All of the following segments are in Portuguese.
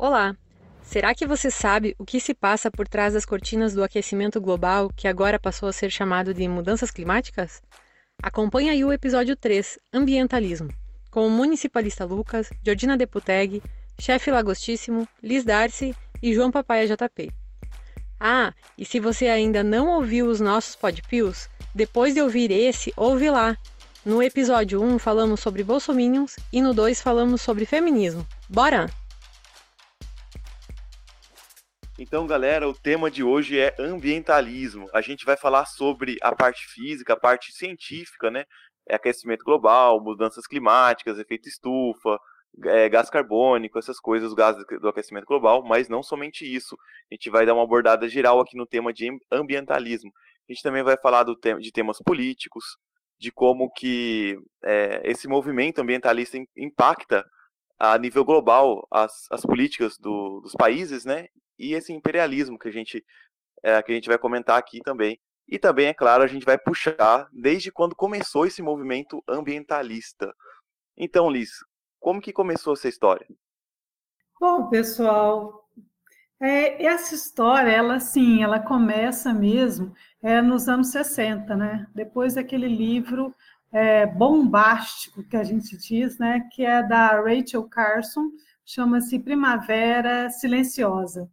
Olá! Será que você sabe o que se passa por trás das cortinas do aquecimento global, que agora passou a ser chamado de mudanças climáticas? Acompanhe aí o episódio 3, Ambientalismo, com o municipalista Lucas, Georgina Deputeg, chefe Lagostíssimo, Liz Darcy e João Papaia JP. Ah, e se você ainda não ouviu os nossos podpios, depois de ouvir esse, ouve lá. No episódio 1 falamos sobre bolsominions e no 2 falamos sobre feminismo. Bora! Então, galera, o tema de hoje é ambientalismo. A gente vai falar sobre a parte física, a parte científica, né? É aquecimento global, mudanças climáticas, efeito estufa, é, gás carbônico, essas coisas, gases do aquecimento global, mas não somente isso. A gente vai dar uma abordada geral aqui no tema de ambientalismo. A gente também vai falar do te de temas políticos, de como que é, esse movimento ambientalista impacta a nível global as, as políticas do, dos países, né? E esse imperialismo que a gente é, que a gente vai comentar aqui também. E também, é claro, a gente vai puxar desde quando começou esse movimento ambientalista. Então, Liz, como que começou essa história? Bom, pessoal, é, essa história, ela sim, ela começa mesmo é, nos anos 60, né? Depois daquele livro é, bombástico que a gente diz, né? Que é da Rachel Carson, chama-se Primavera Silenciosa.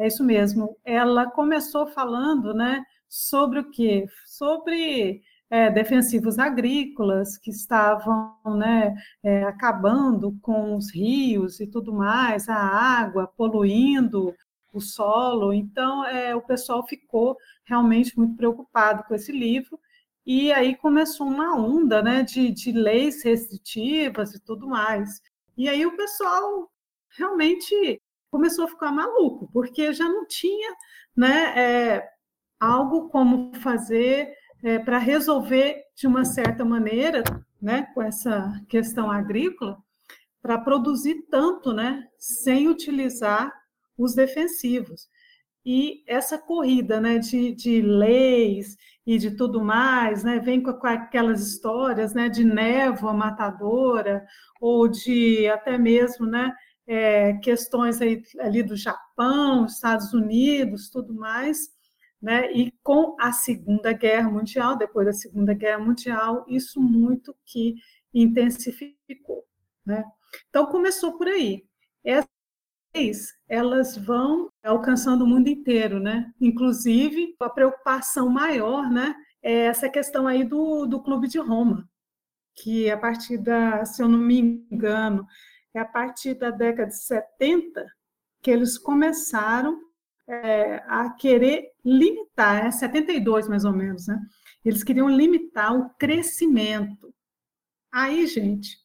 É isso mesmo. Ela começou falando, né? Sobre o quê? Sobre é, defensivos agrícolas que estavam né, é, acabando com os rios e tudo mais, a água, poluindo o solo. Então, é, o pessoal ficou realmente muito preocupado com esse livro. E aí começou uma onda né, de, de leis restritivas e tudo mais. E aí o pessoal realmente começou a ficar maluco, porque já não tinha né, é, algo como fazer é, para resolver de uma certa maneira, né, com essa questão agrícola, para produzir tanto, né, sem utilizar os defensivos. E essa corrida, né, de, de leis e de tudo mais, né, vem com, aquelas histórias, né, de névoa matadora ou de até mesmo, né, é, questões aí, ali do Japão, Estados Unidos, tudo mais né? E com a Segunda Guerra Mundial, depois da Segunda Guerra Mundial, isso muito que intensificou, né? Então começou por aí. Essas elas vão alcançando o mundo inteiro, né? Inclusive a preocupação maior, né? É essa questão aí do, do Clube de Roma, que a partir da, se eu não me engano, é a partir da década de 70 que eles começaram é, a querer limitar, é 72 mais ou menos, né? Eles queriam limitar o crescimento. Aí, gente,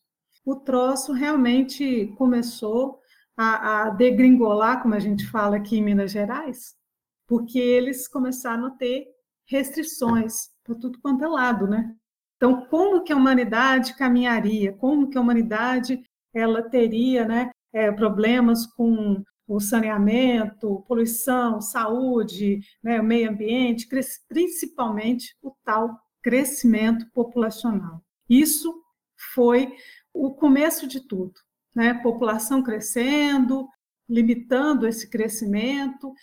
o troço realmente começou a, a degringolar, como a gente fala aqui em Minas Gerais, porque eles começaram a ter restrições para tudo quanto é lado, né? Então, como que a humanidade caminharia? Como que a humanidade ela teria, né, é, problemas com o saneamento, poluição, saúde, né, meio ambiente, principalmente o tal crescimento populacional. Isso foi o começo de tudo, né? População crescendo, limitando esse crescimento,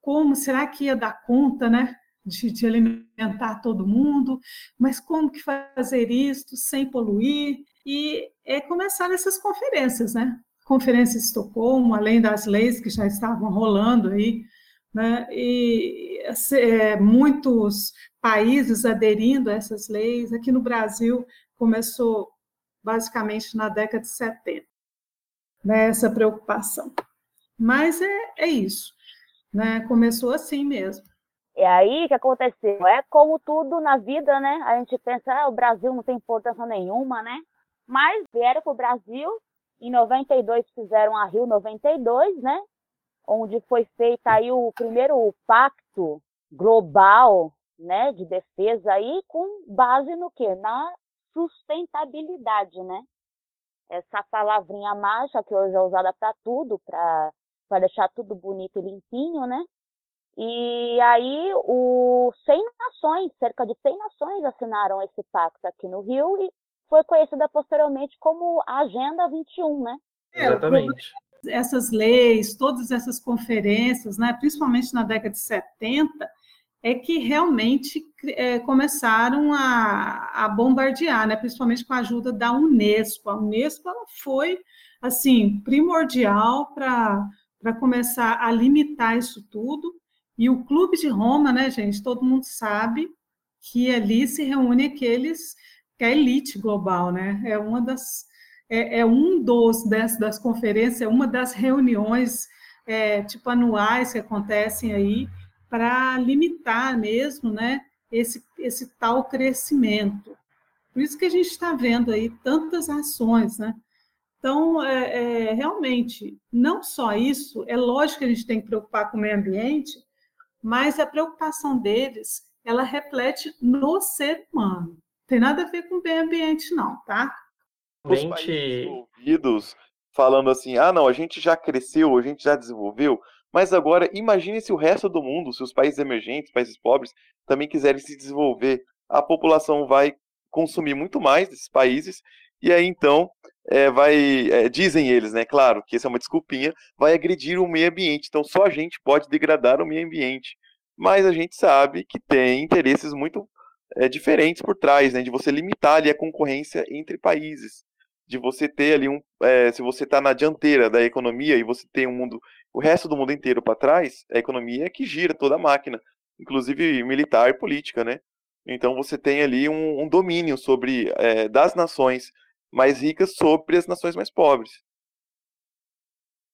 como será que ia dar conta, né? De, de, alimentar todo mundo, mas como que fazer isso sem poluir? E é começar nessas conferências, né? Conferência de Estocolmo, além das leis que já estavam rolando aí, né? e é, muitos países aderindo a essas leis. Aqui no Brasil começou basicamente na década de 70, né? essa preocupação. Mas é, é isso, né? começou assim mesmo. É aí que aconteceu. É como tudo na vida, né? A gente pensa, ah, o Brasil não tem importância nenhuma, né? Mas vieram para o Brasil em 92 fizeram a Rio 92, né? Onde foi feito aí o primeiro pacto global, né, de defesa aí com base no quê? Na sustentabilidade, né? Essa palavrinha mágica que hoje é usada para tudo, para deixar tudo bonito e limpinho, né? E aí, o 100 nações, cerca de 100 nações assinaram esse pacto aqui no Rio e foi conhecida posteriormente como a Agenda 21, né? É, Exatamente. essas leis, todas essas conferências, né, principalmente na década de 70, é que realmente é, começaram a, a, bombardear, né, principalmente com a ajuda da Unesco. A Unesco ela foi assim primordial para começar a limitar isso tudo. E o Clube de Roma, né, gente, todo mundo sabe que ali se reúne aqueles que é a elite global, né? É uma das é, é um dos das, das conferências, é uma das reuniões é, tipo anuais que acontecem aí para limitar mesmo, né? Esse esse tal crescimento. Por isso que a gente está vendo aí tantas ações, né? Então, é, é, realmente, não só isso, é lógico que a gente tem que preocupar com o meio ambiente, mas a preocupação deles, ela reflete no ser humano. Tem nada a ver com o meio ambiente, não, tá? Os países desenvolvidos falando assim, ah, não, a gente já cresceu, a gente já desenvolveu, mas agora imagine se o resto do mundo, se os países emergentes, países pobres, também quiserem se desenvolver, a população vai consumir muito mais desses países e aí então é, vai, é, dizem eles, né, claro, que essa é uma desculpinha, vai agredir o meio ambiente. Então só a gente pode degradar o meio ambiente. Mas a gente sabe que tem interesses muito é, diferentes por trás, né, de você limitar ali a concorrência entre países, de você ter ali um, se você está na dianteira da economia e você tem um mundo, o resto do mundo inteiro para trás, a economia é que gira toda a máquina, inclusive militar e política, né? Então você tem ali um, um domínio sobre das nações mais ricas sobre as nações mais pobres.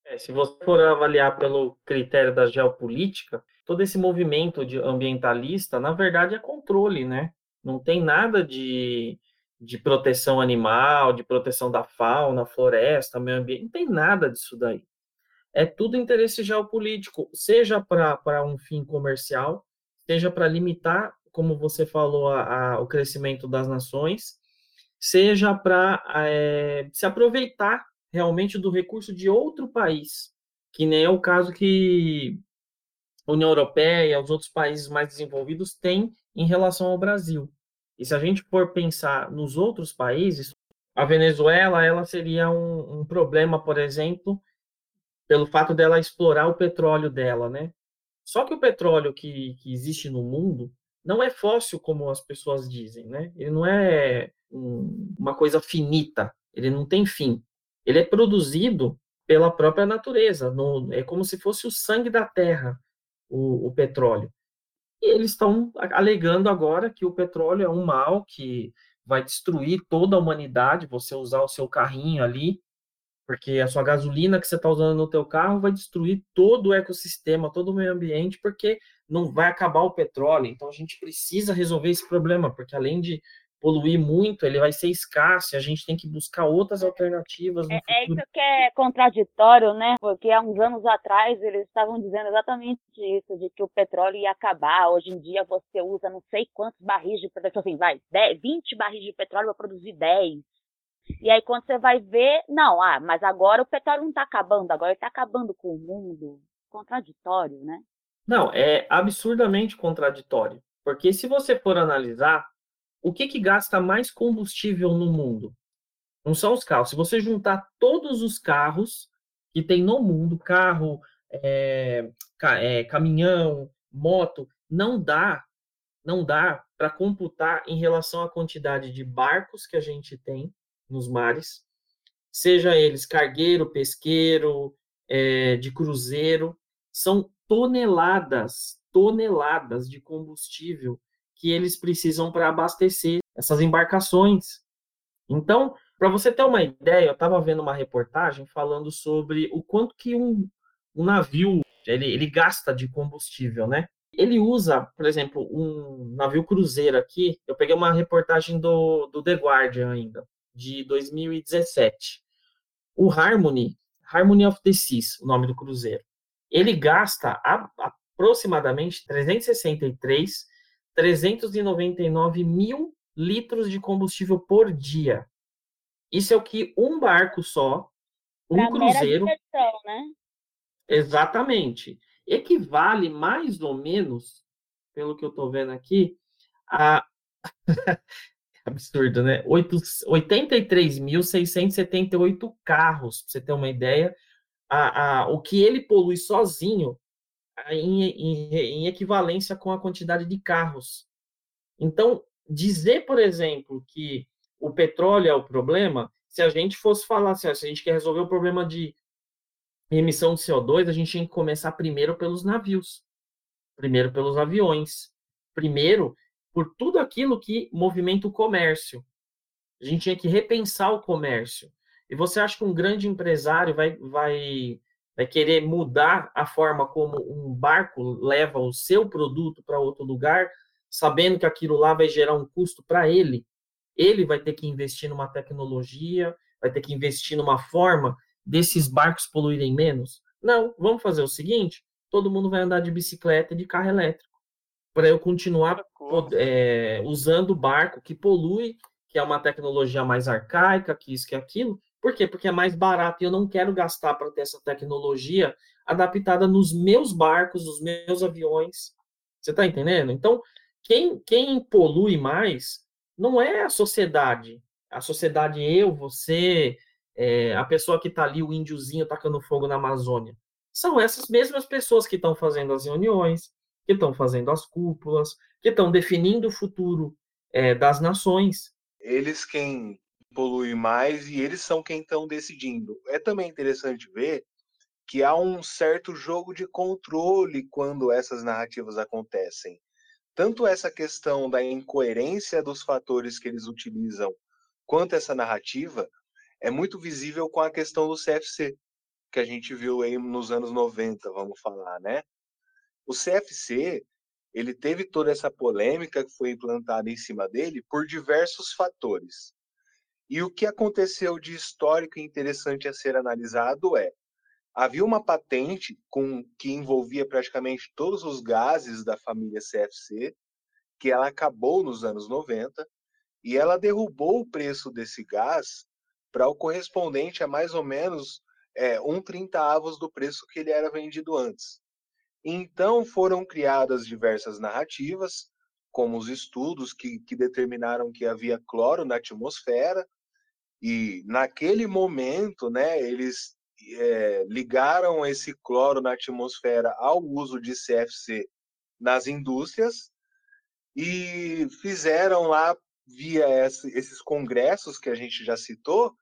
É, se você for avaliar pelo critério da geopolítica, todo esse movimento de ambientalista, na verdade, é controle, né? Não tem nada de, de proteção animal, de proteção da fauna, floresta, meio ambiente, não tem nada disso daí. É tudo interesse geopolítico, seja para um fim comercial, seja para limitar, como você falou, a, a, o crescimento das nações, seja para é, se aproveitar realmente do recurso de outro país, que nem é o caso que a União Europeia e os outros países mais desenvolvidos têm em relação ao Brasil. E se a gente for pensar nos outros países, a Venezuela ela seria um, um problema, por exemplo, pelo fato dela explorar o petróleo dela, né? Só que o petróleo que, que existe no mundo não é fóssil como as pessoas dizem, né? Ele não é um, uma coisa finita, ele não tem fim. Ele é produzido pela própria natureza, no, é como se fosse o sangue da terra, o, o petróleo. E eles estão alegando agora que o petróleo é um mal que vai destruir toda a humanidade, você usar o seu carrinho ali, porque a sua gasolina que você está usando no teu carro vai destruir todo o ecossistema, todo o meio ambiente, porque não vai acabar o petróleo. Então a gente precisa resolver esse problema, porque além de poluir muito, ele vai ser escasso, a gente tem que buscar outras alternativas. é, é, isso que é contraditório, né? Porque há uns anos atrás eles estavam dizendo exatamente isso, de que o petróleo ia acabar. Hoje em dia você usa não sei quantos barris de petróleo, assim, vai, 10, 20 barris de petróleo para produzir 10. E aí quando você vai ver, não, ah, mas agora o petróleo não está acabando, agora ele está acabando com o mundo. Contraditório, né? Não, é absurdamente contraditório. Porque se você for analisar, o que, que gasta mais combustível no mundo? Não são os carros. Se você juntar todos os carros que tem no mundo, carro, é, é, caminhão, moto, não dá, não dá para computar em relação à quantidade de barcos que a gente tem nos mares, seja eles cargueiro, pesqueiro, é, de cruzeiro, são toneladas, toneladas de combustível que eles precisam para abastecer essas embarcações. Então, para você ter uma ideia, eu estava vendo uma reportagem falando sobre o quanto que um, um navio ele, ele gasta de combustível, né? Ele usa, por exemplo, um navio cruzeiro aqui. Eu peguei uma reportagem do, do The Guardian ainda, de 2017. O Harmony, Harmony of the Seas, o nome do cruzeiro. Ele gasta aproximadamente 363 399 mil litros de combustível por dia. Isso é o que um barco só, um pra cruzeiro. Diversão, né? Exatamente. Equivale mais ou menos, pelo que eu estou vendo aqui, a. Absurdo, né? 83.678 carros, para você ter uma ideia, a, a, o que ele polui sozinho em, em, em equivalência com a quantidade de carros. Então, dizer, por exemplo, que o petróleo é o problema, se a gente fosse falar assim, se a gente quer resolver o problema de emissão de CO2, a gente tem que começar primeiro pelos navios, primeiro pelos aviões, primeiro por tudo aquilo que movimenta o comércio. A gente tinha que repensar o comércio. E você acha que um grande empresário vai, vai, vai querer mudar a forma como um barco leva o seu produto para outro lugar, sabendo que aquilo lá vai gerar um custo para ele? Ele vai ter que investir numa tecnologia, vai ter que investir numa forma desses barcos poluírem menos? Não, vamos fazer o seguinte: todo mundo vai andar de bicicleta e de carro elétrico. Para eu continuar é, usando o barco que polui, que é uma tecnologia mais arcaica, que isso, que aquilo. Por quê? Porque é mais barato e eu não quero gastar para ter essa tecnologia adaptada nos meus barcos, nos meus aviões. Você está entendendo? Então, quem, quem polui mais não é a sociedade. A sociedade, eu, você, é, a pessoa que está ali, o índiozinho tacando fogo na Amazônia. São essas mesmas pessoas que estão fazendo as reuniões, que estão fazendo as cúpulas, que estão definindo o futuro é, das nações. Eles quem polui mais e eles são quem estão decidindo. É também interessante ver que há um certo jogo de controle quando essas narrativas acontecem. Tanto essa questão da incoerência dos fatores que eles utilizam, quanto essa narrativa, é muito visível com a questão do CFC, que a gente viu aí nos anos 90, vamos falar, né? O CFC, ele teve toda essa polêmica que foi implantada em cima dele por diversos fatores. E o que aconteceu de histórico e interessante a ser analisado é: havia uma patente com que envolvia praticamente todos os gases da família CFC, que ela acabou nos anos 90, e ela derrubou o preço desse gás para o correspondente a mais ou menos é, um trintaavos do preço que ele era vendido antes. Então foram criadas diversas narrativas, como os estudos que, que determinaram que havia cloro na atmosfera, e naquele momento, né, eles é, ligaram esse cloro na atmosfera ao uso de CFC nas indústrias e fizeram lá via esses congressos que a gente já citou,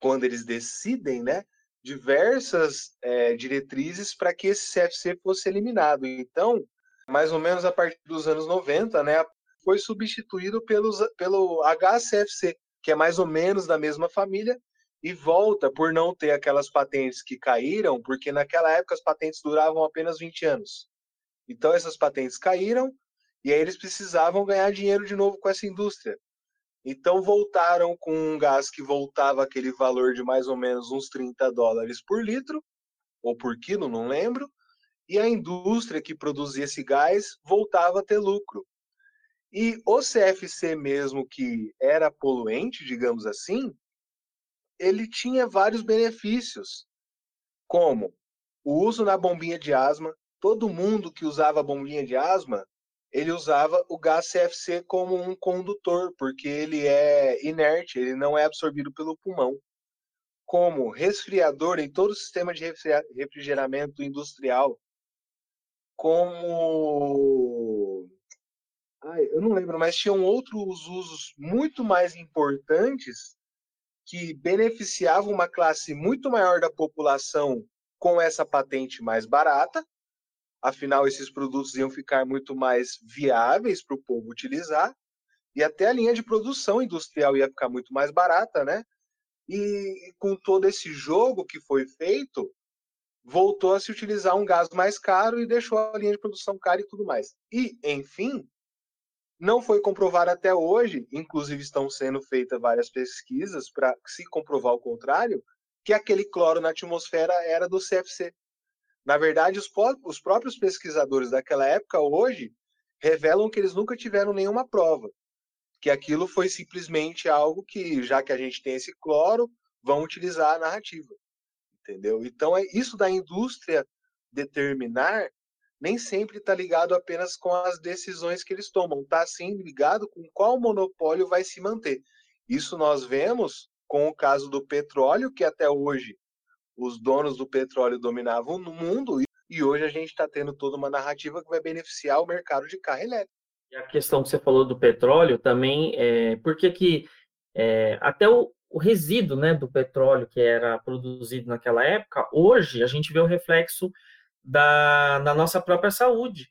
quando eles decidem, né, diversas é, diretrizes para que esse CFC fosse eliminado. Então, mais ou menos a partir dos anos 90, né, foi substituído pelos, pelo HCFC, que é mais ou menos da mesma família, e volta por não ter aquelas patentes que caíram, porque naquela época as patentes duravam apenas 20 anos. Então essas patentes caíram, e aí eles precisavam ganhar dinheiro de novo com essa indústria. Então voltaram com um gás que voltava aquele valor de mais ou menos uns 30 dólares por litro, ou por quilo, não lembro, e a indústria que produzia esse gás voltava a ter lucro. E o CFC mesmo, que era poluente, digamos assim, ele tinha vários benefícios, como o uso na bombinha de asma. Todo mundo que usava bombinha de asma ele usava o gás CFC como um condutor, porque ele é inerte, ele não é absorvido pelo pulmão. Como resfriador em todo o sistema de refrigeramento industrial. Como. Ai, eu não lembro, mas tinham outros usos muito mais importantes que beneficiavam uma classe muito maior da população com essa patente mais barata afinal esses produtos iam ficar muito mais viáveis para o povo utilizar e até a linha de produção industrial ia ficar muito mais barata, né? E com todo esse jogo que foi feito, voltou a se utilizar um gás mais caro e deixou a linha de produção cara e tudo mais. E, enfim, não foi comprovado até hoje, inclusive estão sendo feitas várias pesquisas para se comprovar o contrário, que aquele cloro na atmosfera era do CFC. Na verdade, os, os próprios pesquisadores daquela época, hoje, revelam que eles nunca tiveram nenhuma prova. Que aquilo foi simplesmente algo que, já que a gente tem esse cloro, vão utilizar a narrativa. Entendeu? Então, é isso da indústria determinar nem sempre está ligado apenas com as decisões que eles tomam, está sim ligado com qual monopólio vai se manter. Isso nós vemos com o caso do petróleo, que até hoje os donos do petróleo dominavam o mundo e hoje a gente está tendo toda uma narrativa que vai beneficiar o mercado de carro elétrico. E a questão que você falou do petróleo também, é, porque que é, até o, o resíduo né, do petróleo que era produzido naquela época, hoje a gente vê o reflexo da, da nossa própria saúde,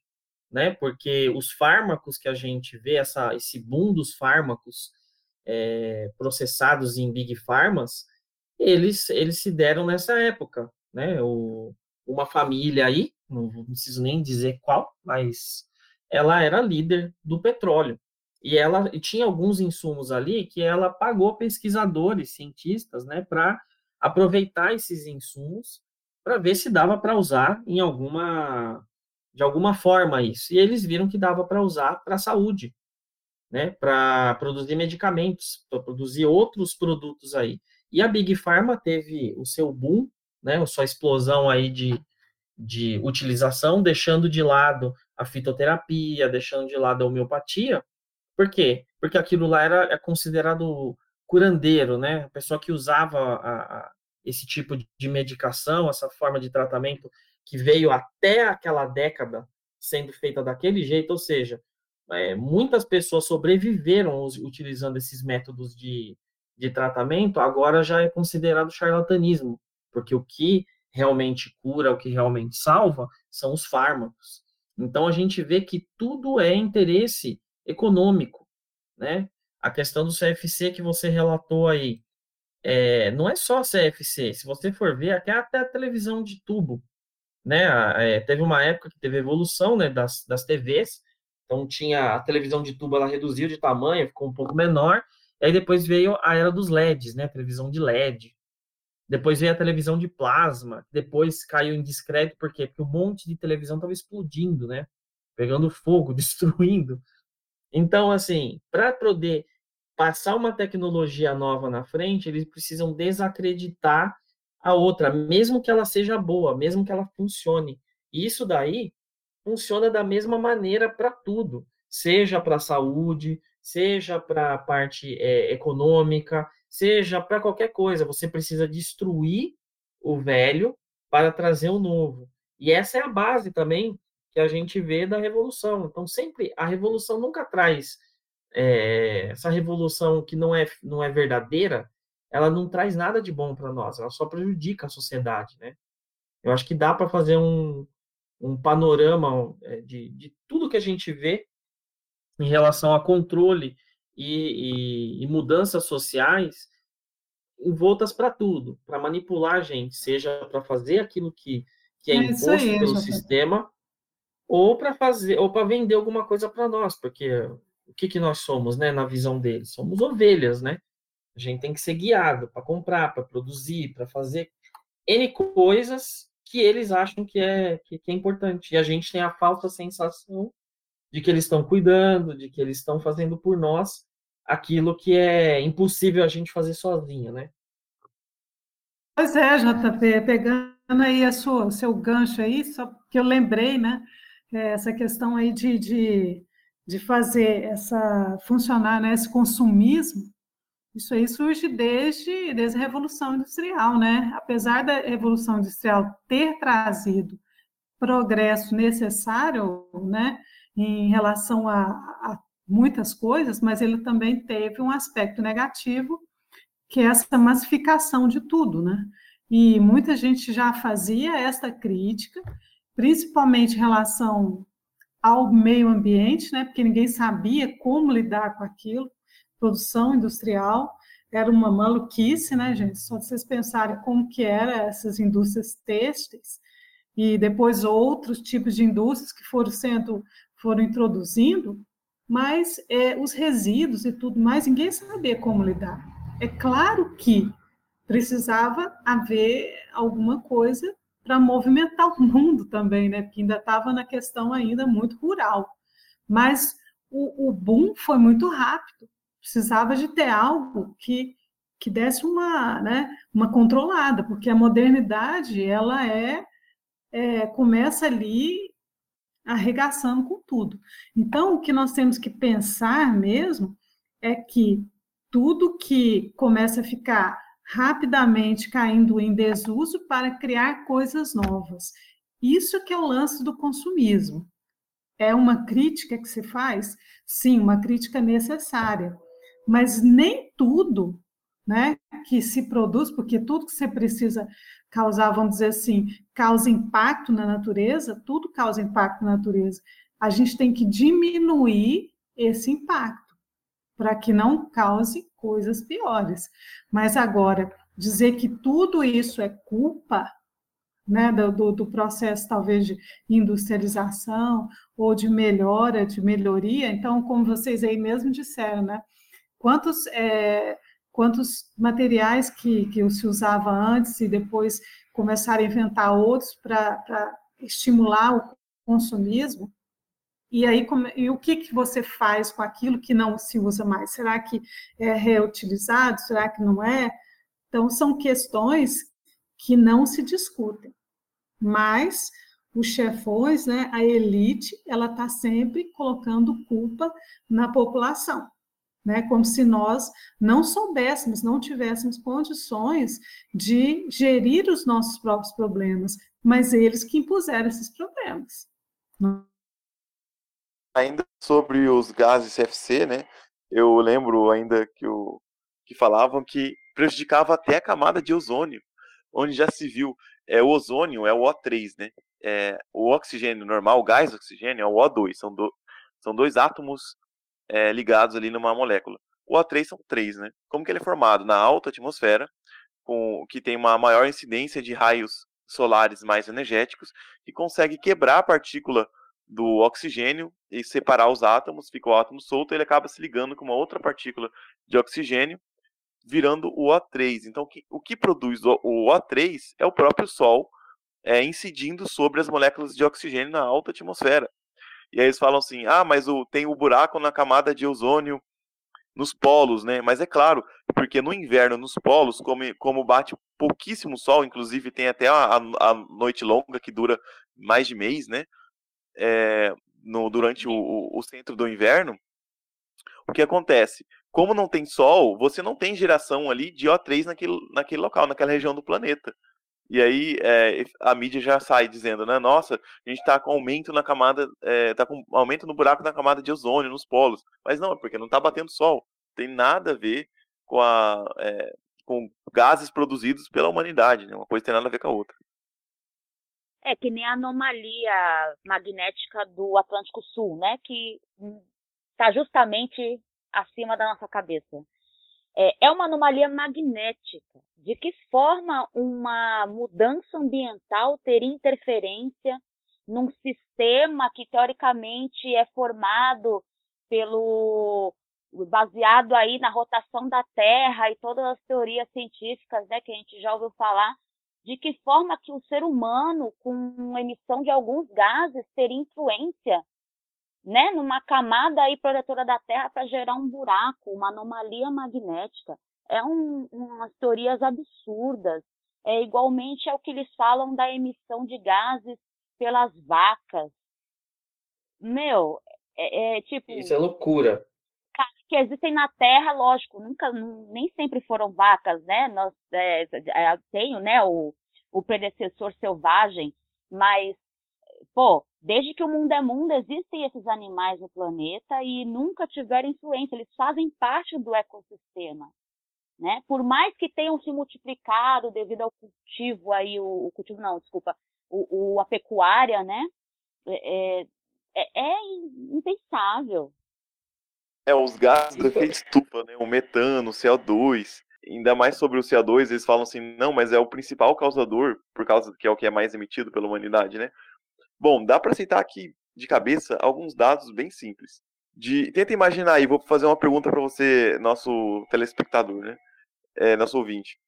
né? Porque os fármacos que a gente vê, essa, esse boom dos fármacos é, processados em big pharmas, eles, eles se deram nessa época, né? O, uma família aí, não, preciso nem dizer qual, mas ela era líder do petróleo. E ela e tinha alguns insumos ali que ela pagou pesquisadores, cientistas, né, para aproveitar esses insumos para ver se dava para usar em alguma de alguma forma isso. E eles viram que dava para usar para a saúde, né, para produzir medicamentos, para produzir outros produtos aí. E a Big Pharma teve o seu boom, né, a sua explosão aí de, de utilização, deixando de lado a fitoterapia, deixando de lado a homeopatia, por quê? Porque aquilo lá era é considerado curandeiro, né? A pessoa que usava a, a, esse tipo de medicação, essa forma de tratamento que veio até aquela década sendo feita daquele jeito, ou seja, é, muitas pessoas sobreviveram utilizando esses métodos de, de tratamento, agora já é considerado charlatanismo, porque o que realmente cura, o que realmente salva, são os fármacos. Então a gente vê que tudo é interesse econômico, né? A questão do CFC que você relatou aí, é, não é só CFC, se você for ver, até, até a televisão de tubo, né? É, teve uma época que teve evolução né, das, das TVs, então tinha a televisão de tubo, ela reduziu de tamanho, ficou um pouco menor, e aí depois veio a era dos LEDs, né? Televisão de LED. Depois veio a televisão de plasma, depois caiu em discreto, por quê? Porque um monte de televisão estava explodindo, né? Pegando fogo, destruindo. Então, assim, para poder passar uma tecnologia nova na frente, eles precisam desacreditar a outra, mesmo que ela seja boa, mesmo que ela funcione. E isso daí funciona da mesma maneira para tudo, seja para a saúde, seja para a parte é, econômica, seja para qualquer coisa. Você precisa destruir o velho para trazer o novo. E essa é a base também que a gente vê da revolução. Então, sempre a revolução nunca traz é, essa revolução que não é, não é verdadeira, ela não traz nada de bom para nós, ela só prejudica a sociedade, né? Eu acho que dá para fazer um, um panorama é, de, de tudo que a gente vê em relação a controle e, e, e mudanças sociais envoltas para tudo, para manipular a gente, seja para fazer aquilo que, que é, é imposto aí, pelo sistema, ou para fazer, ou para vender alguma coisa para nós, porque o que, que nós somos, né, na visão deles? Somos ovelhas, né? A gente tem que ser guiado para comprar, para produzir, para fazer N coisas que eles acham que é, que, que é importante. E a gente tem a falsa sensação de que eles estão cuidando, de que eles estão fazendo por nós aquilo que é impossível a gente fazer sozinho, né? Pois é, JP, pegando aí a sua, o seu gancho aí, só que eu lembrei, né? É, essa questão aí de, de, de fazer essa funcionar, né, esse consumismo, isso aí surge desde, desde a Revolução Industrial, né? Apesar da Revolução Industrial ter trazido progresso necessário, né, em relação a, a muitas coisas, mas ele também teve um aspecto negativo, que é essa massificação de tudo, né? E muita gente já fazia essa crítica, principalmente em relação ao meio ambiente, né? Porque ninguém sabia como lidar com aquilo. Produção industrial era uma maluquice, né, gente? Só vocês pensarem como que eram essas indústrias têxteis e depois outros tipos de indústrias que foram sendo foram introduzindo, mas é, os resíduos e tudo mais, ninguém sabia como lidar. É claro que precisava haver alguma coisa para movimentar o mundo também, né? Porque ainda estava na questão ainda muito rural. Mas o, o, boom foi muito rápido. Precisava de ter algo que, que desse uma, né, uma controlada, porque a modernidade ela é, é começa ali arregaçando com tudo. Então, o que nós temos que pensar mesmo é que tudo que começa a ficar rapidamente caindo em desuso para criar coisas novas. Isso que é o lance do consumismo. É uma crítica que se faz? Sim, uma crítica necessária. Mas nem tudo né, que se produz, porque tudo que você precisa causar, vamos dizer assim, causa impacto na natureza, tudo causa impacto na natureza. A gente tem que diminuir esse impacto para que não cause coisas piores. Mas agora, dizer que tudo isso é culpa né, do, do, processo talvez de industrialização ou de melhora, de melhoria. Então, como vocês aí mesmo disseram, né, quantos é, quantos materiais que, que se usava antes e depois começaram a inventar outros para estimular o consumismo. E aí, como, e o que, que você faz com aquilo que não se usa mais? Será que é reutilizado? Será que não é? Então, são questões que não se discutem. Mas os chefões, né, a elite, ela está sempre colocando culpa na população né? Como se nós não soubéssemos, não tivéssemos condições de gerir os nossos próprios problemas, mas eles que impuseram esses problemas. Ainda sobre os gases CFC, né? Eu lembro ainda que, o, que falavam que prejudicava até a camada de ozônio, onde já se viu é, o ozônio é o O3, né? É, o oxigênio normal, o gás oxigênio é o O2, são, do, são dois átomos é, ligados ali numa molécula. O O3 são três, né? Como que ele é formado? Na alta atmosfera, com, que tem uma maior incidência de raios solares mais energéticos, que consegue quebrar a partícula do oxigênio e separar os átomos, fica o átomo solto, ele acaba se ligando com uma outra partícula de oxigênio, virando o O3. Então, o que produz o O3 é o próprio Sol é, incidindo sobre as moléculas de oxigênio na alta atmosfera. E aí eles falam assim: ah, mas o, tem o buraco na camada de ozônio nos polos, né? Mas é claro, porque no inverno, nos polos, como, como bate pouquíssimo sol, inclusive tem até a, a noite longa que dura mais de mês, né? É, no, durante o, o, centro do inverno, o que acontece? Como não tem sol, você não tem geração ali de O3 naquele, naquele local, naquela região do planeta. E aí é, a mídia já sai dizendo, né? Nossa, a gente está com aumento na camada, é, tá com aumento no buraco na camada de ozônio, nos polos. Mas não, é porque não está batendo sol. Tem nada a ver com, a, é, com gases produzidos pela humanidade, né? Uma coisa tem nada a ver com a outra. É que nem a anomalia magnética do Atlântico Sul, né? Que está justamente acima da nossa cabeça. É, é uma anomalia magnética. De que forma uma mudança ambiental teria interferência num sistema que teoricamente é formado pelo baseado aí na rotação da Terra e todas as teorias científicas, né, que a gente já ouviu falar, de que forma que o ser humano, com emissão de alguns gases, teria influência né, numa camada aí protetora da Terra para gerar um buraco, uma anomalia magnética. É um, umas teorias absurdas. É igualmente é o que eles falam da emissão de gases pelas vacas. Meu, é, é tipo. Isso é loucura. Que existem na Terra, lógico, nunca, nem sempre foram vacas, né? Nós é, é, tenho, né, o, o predecessor selvagem, mas pô, desde que o mundo é mundo, existem esses animais no planeta e nunca tiveram influência, eles fazem parte do ecossistema. Né? Por mais que tenham se multiplicado devido ao cultivo aí, o, o cultivo não, desculpa, o, o, a pecuária, né? É, é, é, é impensável. É, os gases do efeito estufa, né? O metano, o CO2, ainda mais sobre o CO2, eles falam assim, não, mas é o principal causador, por causa que é o que é mais emitido pela humanidade, né? Bom, dá para aceitar aqui de cabeça alguns dados bem simples. De, tenta imaginar aí, vou fazer uma pergunta para você, nosso telespectador, né? É, nosso ouvinte.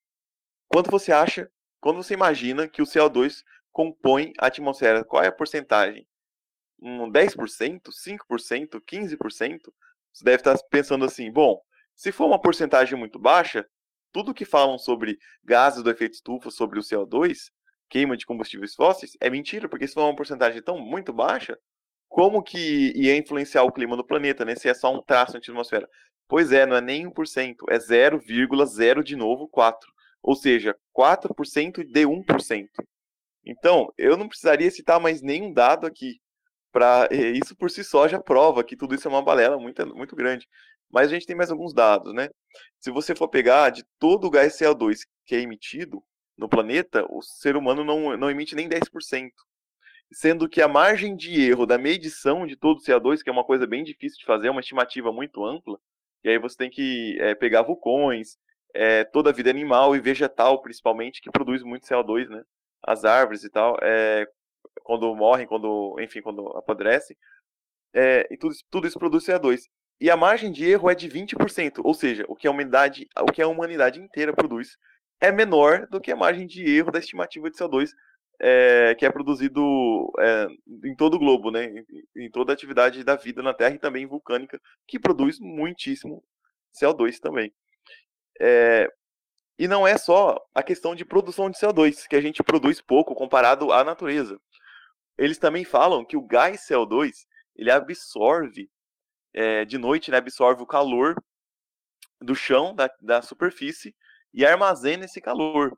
Quanto você acha, quando você imagina que o CO2 compõe a atmosfera, qual é a porcentagem? Um 10%, 5%, 15%? Você deve estar pensando assim, bom, se for uma porcentagem muito baixa, tudo que falam sobre gases do efeito estufa, sobre o CO2, queima de combustíveis fósseis é mentira, porque se for uma porcentagem tão muito baixa, como que ia influenciar o clima do planeta, né? Se é só um traço na atmosfera. Pois é, não é nem 1%, é 0,0 de novo 4. ou seja, 4% de 1%. Então, eu não precisaria citar mais nenhum dado aqui. Pra, isso por si só já prova que tudo isso é uma balela muito, muito grande. Mas a gente tem mais alguns dados, né? Se você for pegar de todo o gás CO2 que é emitido no planeta, o ser humano não, não emite nem 10%. Sendo que a margem de erro da medição de todo o CO2, que é uma coisa bem difícil de fazer, é uma estimativa muito ampla, e aí você tem que é, pegar vulcões, é, toda a vida animal e vegetal, principalmente, que produz muito CO2, né? As árvores e tal, é, quando morrem, quando, enfim, quando apodrecem, e tudo, tudo isso produz CO2. E a margem de erro é de 20%, ou seja, o que a humanidade, o que a humanidade inteira produz é menor do que a margem de erro da estimativa de CO2 é, que é produzido é, em todo o globo, né? Em, em, toda a atividade da vida na Terra e também vulcânica, que produz muitíssimo CO2 também. É, e não é só a questão de produção de CO2, que a gente produz pouco comparado à natureza. Eles também falam que o gás CO2 ele absorve é, de noite, né, absorve o calor do chão, da, da superfície, e armazena esse calor.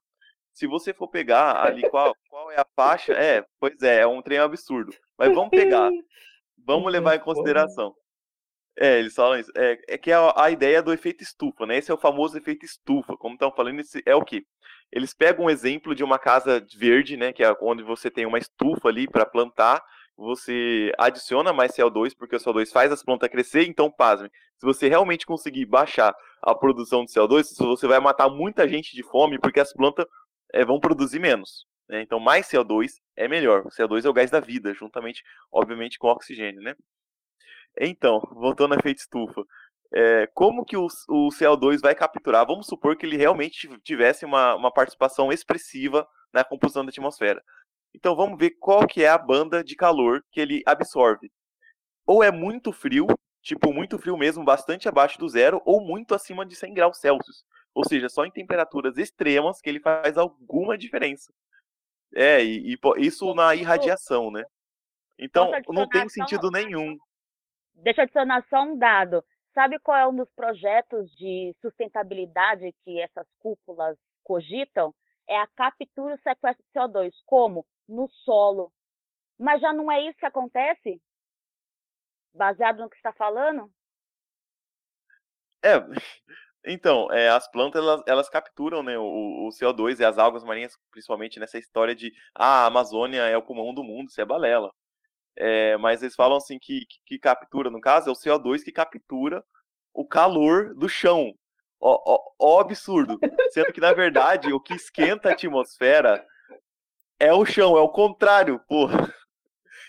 Se você for pegar ali qual, qual é a faixa, é, pois é, é um trem absurdo. Mas vamos pegar, vamos levar em consideração. É, eles falam isso. É, é que é a, a, ideia do efeito estufa, né? Esse é o famoso efeito estufa. Como estão falando, esse é o que? Eles pegam um exemplo de uma casa verde, né? Que é onde você tem uma estufa ali para plantar você adiciona mais CO2, porque o CO2 faz as plantas crescer, então, pasmem, se você realmente conseguir baixar a produção de CO2, você vai matar muita gente de fome, porque as plantas é, vão produzir menos. Né? Então, mais CO2 é melhor. O CO2 é o gás da vida, juntamente, obviamente, com o oxigênio, né? Então, voltando ao efeito estufa, é, como que o, o, CO2 vai capturar? Vamos supor que ele realmente tivesse uma, uma participação expressiva na composição da atmosfera. Então vamos ver qual que é a banda de calor que ele absorve. Ou é muito frio, tipo muito frio mesmo, bastante abaixo do zero, ou muito acima de 100 graus Celsius. Ou seja, só em temperaturas extremas que ele faz alguma diferença. É, e, e isso na irradiação, né? Então não tem sentido nenhum. Deixa eu adicionar só um dado. Sabe qual é um dos projetos de sustentabilidade que essas cúpulas cogitam? É a captura e sequestro de CO2. Como? no solo. Mas já não é isso que acontece? Baseado no que está falando? É, então, é, as plantas elas, elas capturam né, o, o, CO2 e as algas marinhas, principalmente nessa história de ah, a Amazônia é o pulmão do mundo, isso é balela. É, mas eles falam assim que, que, que, captura, no caso, é o CO2 que captura o calor do chão. Ó, ó, ó absurdo. Sendo que, na verdade, o que esquenta a atmosfera é o chão, é o contrário, porra.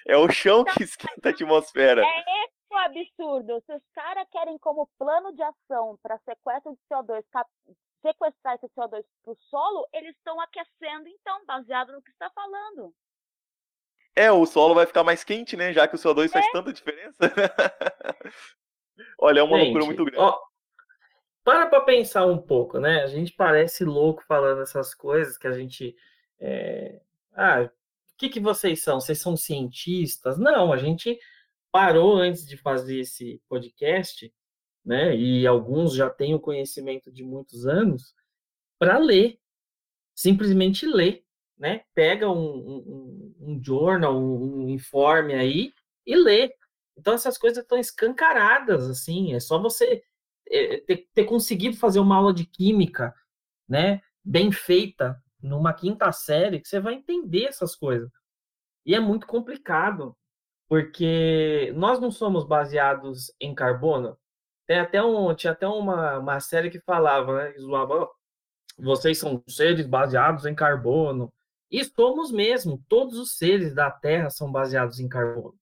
É o chão que esquenta a atmosfera. É o absurdo. Se os caras querem como plano de ação para sequestro de CO2, sequestrar esse CO2 para o solo, eles estão aquecendo, então, baseado no que está falando. É, o solo vai ficar mais quente, né? Já que o CO2 é. faz tanta diferença. Olha, é uma gente, loucura muito grande. Ó, para para pensar um pouco, né? A gente parece louco falando essas coisas que a gente é, ah, o que, que vocês são? Vocês são cientistas? Não, a gente parou antes de fazer esse podcast, né? E alguns já têm o conhecimento de muitos anos, para ler, simplesmente ler, né? Pega um, um, um journal, um, um informe aí e lê. Então essas coisas estão escancaradas, assim, é só você é, ter, ter conseguido fazer uma aula de química, né? Bem feita, numa quinta série que você vai entender essas coisas. E é muito complicado, porque nós não somos baseados em carbono. Tem até um, tinha até uma, uma série que falava, né? Que zoava, vocês são seres baseados em carbono. E somos mesmo, todos os seres da Terra são baseados em carbono.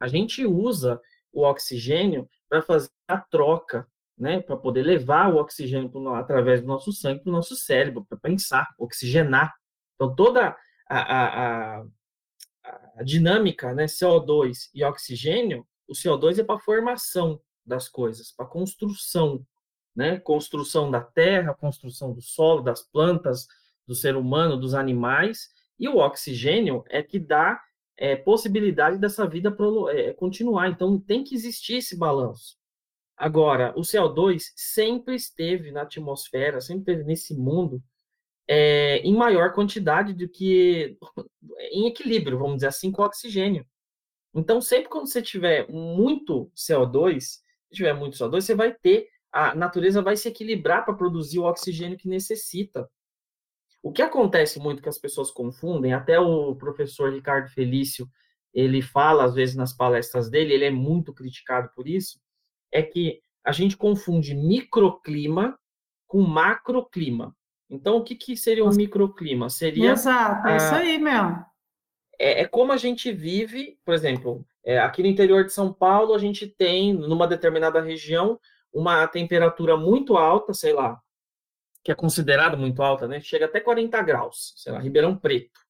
A gente usa o oxigênio para fazer a troca né, para poder levar o oxigênio pro, através do nosso sangue para o nosso cérebro, para pensar, oxigenar. Então, toda a, a, a, a dinâmica, né, CO2 e oxigênio, o CO2 é para formação das coisas, para construção, né, construção da terra, construção do solo, das plantas, do ser humano, dos animais, e o oxigênio é que dá é, possibilidade dessa vida é, continuar. Então, tem que existir esse balanço. Agora, o CO2 sempre esteve na atmosfera, sempre esteve nesse mundo é, em maior quantidade do que em equilíbrio, vamos dizer assim, com o oxigênio. Então, sempre quando você tiver muito CO2, se tiver muito CO2, você vai ter, a natureza vai se equilibrar para produzir o oxigênio que necessita. O que acontece muito que as pessoas confundem, até o professor Ricardo Felício, ele fala às vezes nas palestras dele, ele é muito criticado por isso, é que a gente confunde microclima com macroclima. Então, o que, que seria um microclima? Seria. Exato, é isso aí mesmo. É, é como a gente vive, por exemplo, é, aqui no interior de São Paulo, a gente tem, numa determinada região, uma temperatura muito alta, sei lá, que é considerada muito alta, né? Chega até 40 graus, sei lá, Ribeirão Preto.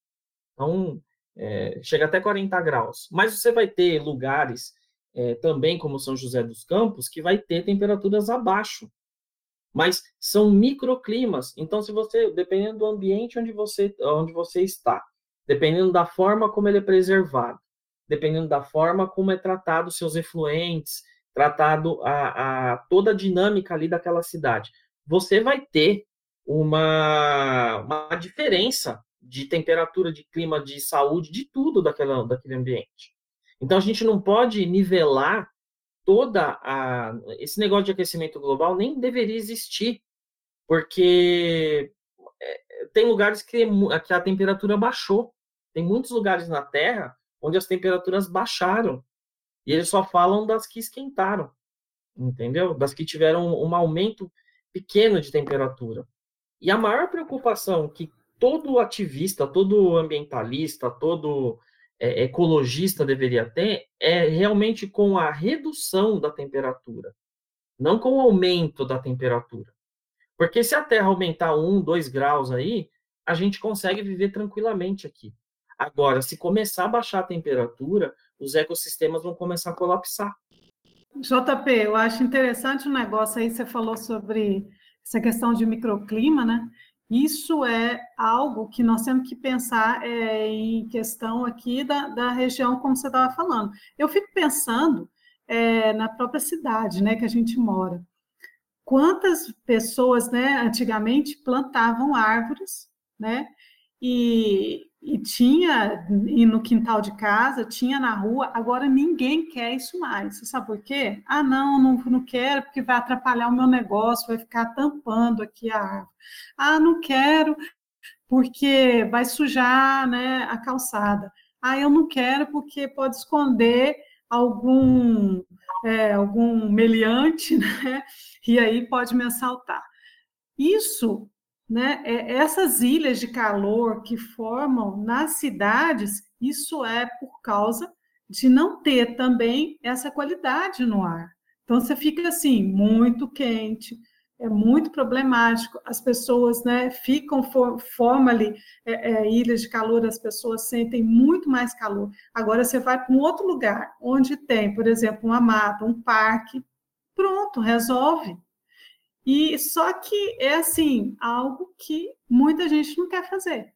Então, é, chega até 40 graus. Mas você vai ter lugares, é, também como São José dos Campos, que vai ter temperaturas abaixo mas são microclimas. Então, se você, dependendo do ambiente onde você, onde você está, dependendo da forma como ele é preservado, dependendo da forma como é tratado seus efluentes, tratado a, a toda a dinâmica ali daquela cidade, você vai ter uma, uma diferença de temperatura, de clima, de saúde, de tudo daquela, daquele ambiente. Então a gente não pode nivelar toda a esse negócio de aquecimento global nem deveria existir, porque é, tem lugares que, que a temperatura baixou. Tem muitos lugares na Terra onde as temperaturas baixaram. E eles só falam das que esquentaram, entendeu? Das que tiveram um aumento pequeno de temperatura. E a maior preocupação que todo ativista, todo ambientalista, todo é, ecologista deveria ter é realmente com a redução da temperatura, não com o aumento da temperatura. Porque se a Terra aumentar um, dois graus aí, a gente consegue viver tranquilamente aqui. Agora, se começar a baixar a temperatura, os ecossistemas vão começar a colapsar. JP, eu acho interessante o um negócio aí, você falou sobre essa questão de microclima, né? Isso é algo que nós temos que pensar é, em questão aqui da, da região, como você estava falando. Eu fico pensando é, na própria cidade né, que a gente mora. Quantas pessoas né, antigamente plantavam árvores, né? E, e tinha e no quintal de casa, tinha na rua, agora ninguém quer isso mais. Você sabe por quê? Ah, não, não, não quero, porque vai atrapalhar o meu negócio, vai ficar tampando aqui a árvore. Ah, não quero, porque vai sujar né, a calçada. Ah, eu não quero, porque pode esconder algum, é, algum meliante, né? E aí pode me assaltar. Isso né? É, essas ilhas de calor que formam nas cidades, isso é por causa de não ter também essa qualidade no ar. Então você fica assim, muito quente, é muito problemático. As pessoas né, ficam, for, forma ali é, é, ilhas de calor, as pessoas sentem muito mais calor. Agora você vai para um outro lugar, onde tem, por exemplo, uma mata, um parque, pronto, resolve. E só que é assim, algo que muita gente não quer fazer.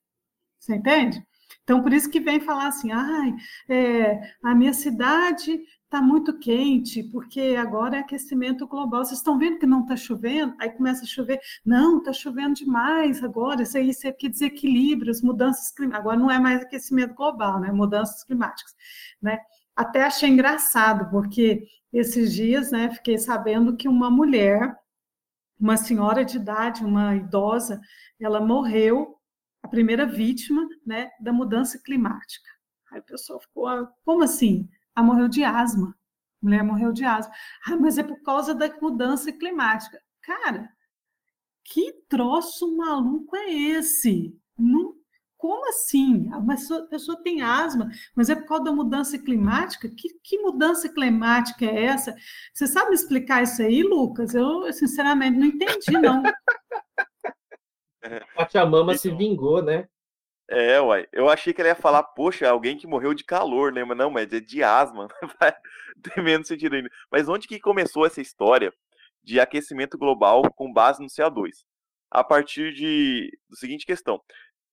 Você entende? Então, por isso que vem falar assim, ai, é, a minha cidade está muito quente, porque agora é aquecimento global. Vocês estão vendo que não está chovendo? Aí começa a chover. Não, está chovendo demais agora. Isso aí, isso aqui desequilíbrio, as mudanças climáticas. Agora não é mais aquecimento global, né? Mudanças climáticas, né? Até achei engraçado, porque esses dias, né, fiquei sabendo que uma mulher uma senhora de idade, uma idosa, ela morreu, a primeira vítima né, da mudança climática. Aí o pessoal ficou, ah, como assim? Ela morreu de asma. A mulher morreu de asma. Ah, mas é por causa da mudança climática. Cara, que troço maluco é esse? Não, como assim? A pessoa, a pessoa, tem asma, mas é por causa da mudança climática? Que, que, mudança climática é essa? Você sabe explicar isso aí, Lucas? Eu, sinceramente, não entendi, não. A Pachamama se vingou, né? É, uai. Eu achei que ele ia falar, poxa, alguém que morreu de calor, né? Mas não, mas é de asma. Tem menos sentido ainda. Mas onde que começou essa história de aquecimento global com base no CO2? A partir de da seguinte questão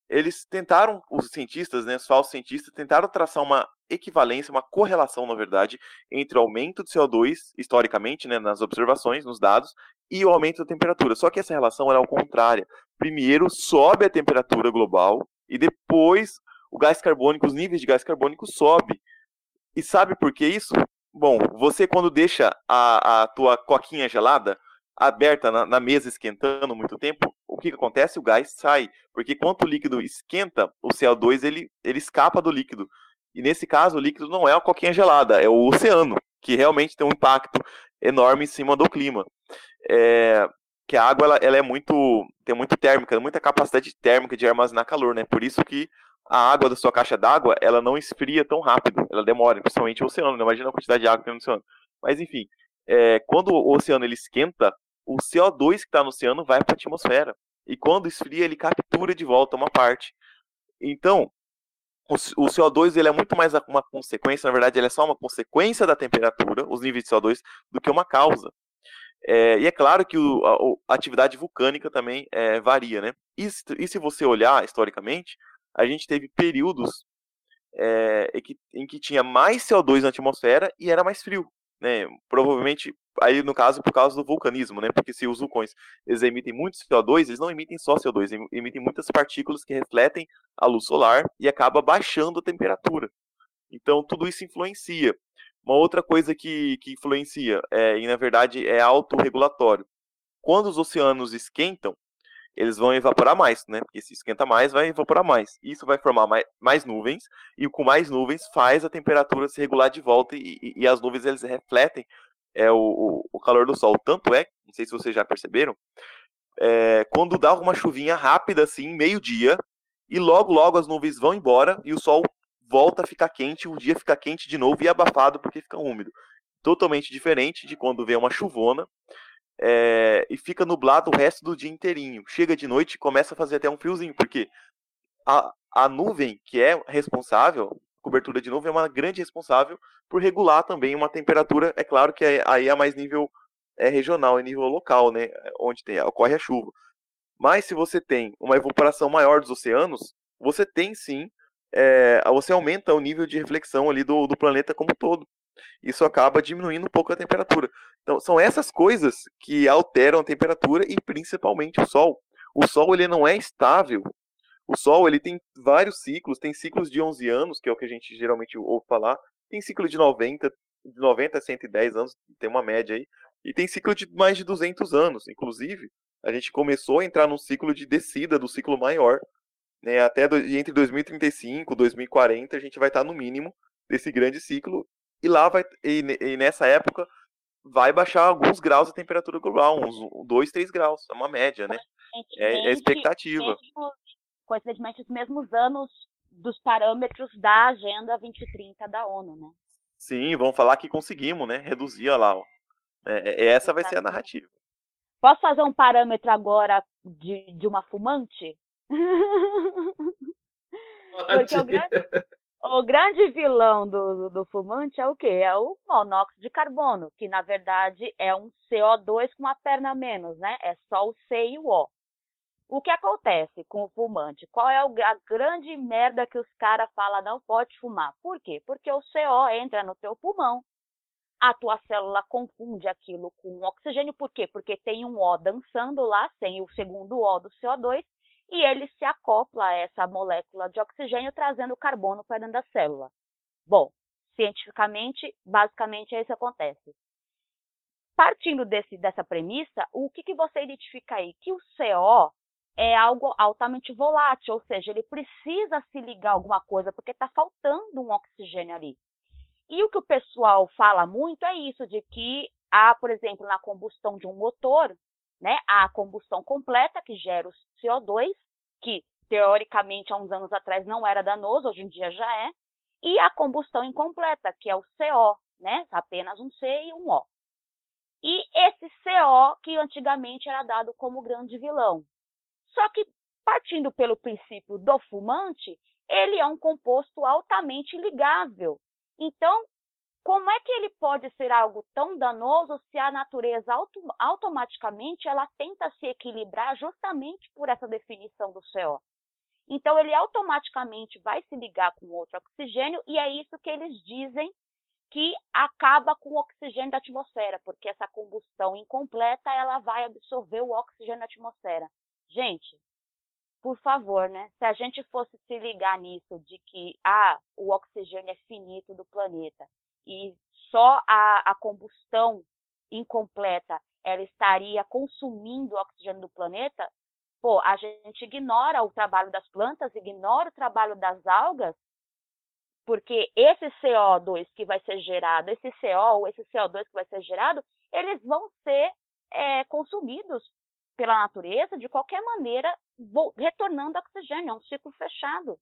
eles tentaram, os cientistas, né, os falsos cientistas, tentaram traçar uma equivalência, uma correlação, na verdade, entre o aumento de CO2, historicamente, né, nas observações, nos dados, e o aumento da temperatura. Só que essa relação era ao contrária. primeiro sobe a temperatura global e depois o gás carbônico, os níveis de gás carbônico sobe. E sabe por que isso? Bom, você quando deixa a, a tua coquinha gelada aberta na, na, mesa esquentando muito tempo, o que, que acontece? O gás sai, porque quando o líquido esquenta, o CO2 ele, ele escapa do líquido. E nesse caso, o líquido não é a coquinha gelada, é o oceano, que realmente tem um impacto enorme em cima do clima. É, que a água ela, ela é muito tem muito térmica, muita capacidade térmica de armazenar calor, né? Por isso que a água da sua caixa d'água, ela não esfria tão rápido, ela demora, principalmente o oceano, né? imagina a quantidade de água que tem no oceano. Mas enfim, é, quando o oceano ele esquenta, o CO2 que está no oceano vai para a atmosfera. E quando esfria, ele captura de volta uma parte. Então, o, o CO2 ele é muito mais uma consequência, na verdade, ele é só uma consequência da temperatura, os níveis de CO2, do que uma causa. É, e é claro que o, a, a, atividade vulcânica também é, varia, né? E, e se você olhar historicamente, a gente teve períodos é, em, que, em, que, tinha mais CO2 na atmosfera e era mais frio. Né? Provavelmente, aí no caso, por causa do vulcanismo, né? porque se os vulcões eles emitem muito CO2, eles não emitem só CO2, eles emitem muitas partículas que refletem a luz solar e acaba baixando a temperatura. Então, tudo isso influencia. Uma outra coisa que, que influencia, é, e na verdade é autorregulatório. Quando os oceanos esquentam, eles vão evaporar mais, né? Porque se esquenta mais, vai evaporar mais. Isso vai formar mais, mais nuvens, e com mais nuvens faz a temperatura se regular de volta, e, e, e as nuvens eles refletem é, o, o, calor do sol. Tanto é, não sei se vocês já perceberam, é, quando dá uma chuvinha rápida assim, meio-dia, e logo, logo as nuvens vão embora e o sol volta a ficar quente, o dia fica quente de novo e abafado porque fica úmido. Totalmente diferente de quando vem uma chuvona é, e fica nublado o resto do dia inteirinho. Chega de noite e começa a fazer até um friozinho, porque a, a nuvem que é responsável, cobertura de nuvem, é uma grande responsável por regular também uma temperatura. É claro que aí é mais nível é, regional, é nível local, né, onde tem, ocorre a chuva. Mas se você tem uma evaporação maior dos oceanos, você tem sim, é, você aumenta o nível de reflexão ali do, do planeta como um todo isso acaba diminuindo um pouco a temperatura. Então, são essas coisas que alteram a temperatura e principalmente o Sol. O Sol ele não é estável. O Sol ele tem vários ciclos, tem ciclos de 11 anos, que é o que a gente geralmente ouve falar, tem ciclo de 90, de 90 a 110 anos, tem uma média aí, e tem ciclo de mais de 200 anos. Inclusive, a gente começou a entrar num ciclo de descida do ciclo maior, né, até do, entre 2035 e 2040 a gente vai estar no mínimo desse grande ciclo e lá vai e, e, nessa época vai baixar alguns graus a temperatura global, uns 2, 3 graus, é uma média, né? É, é expectativa. Coincidentemente, os mesmos anos dos parâmetros da Agenda 2030 da ONU, né? Sim, vamos falar que conseguimos, né? Reduzir lá, ó. É, é essa vai ser a narrativa. Posso fazer um parâmetro agora de, de uma fumante? Porque o grande, o grande vilão do, do, fumante é o quê? É o monóxido de carbono, que na verdade é um CO2 com uma perna a menos, né? É só o C e o O. O que acontece com o fumante? Qual é a grande merda que os caras falam não pode fumar? Por quê? Porque o CO entra no teu pulmão, a tua célula confunde aquilo com oxigênio, por quê? Porque tem um O dançando lá, sem o segundo O do CO2, e ele se acopla a essa molécula de oxigênio, trazendo carbono para dentro da célula. Bom, cientificamente, basicamente é isso que acontece. Partindo desse, dessa premissa, o que, que você identifica aí? Que o CO é algo altamente volátil, ou seja, ele precisa se ligar a alguma coisa porque está faltando um oxigênio ali. E o que o pessoal fala muito é isso, de que há, por exemplo, na combustão de um motor, né, a combustão completa, que gera o CO2, que teoricamente há uns anos atrás não era danoso, hoje em dia já é, e a combustão incompleta, que é o CO, né, apenas um C e um O. E esse CO que antigamente era dado como grande vilão. Só que, partindo pelo princípio do fumante, ele é um composto altamente ligável. Então, como é que ele pode ser algo tão danoso se a natureza auto, automaticamente ela tenta se equilibrar justamente por essa definição do CO? Então ele automaticamente vai se ligar com outro oxigênio e é isso que eles dizem que acaba com o oxigênio da atmosfera, porque essa combustão incompleta ela vai absorver o oxigênio da atmosfera. Gente, por favor, né? Se a gente fosse se ligar nisso de que ah, o oxigênio é finito do planeta e só a, a combustão incompleta ela estaria consumindo o oxigênio do planeta, pô, a gente ignora o trabalho das plantas, ignora o trabalho das algas, porque esse CO2 que vai ser gerado, esse CO esse CO2 que vai ser gerado, eles vão ser é, consumidos pela natureza de qualquer maneira, retornando oxigênio, é um ciclo fechado.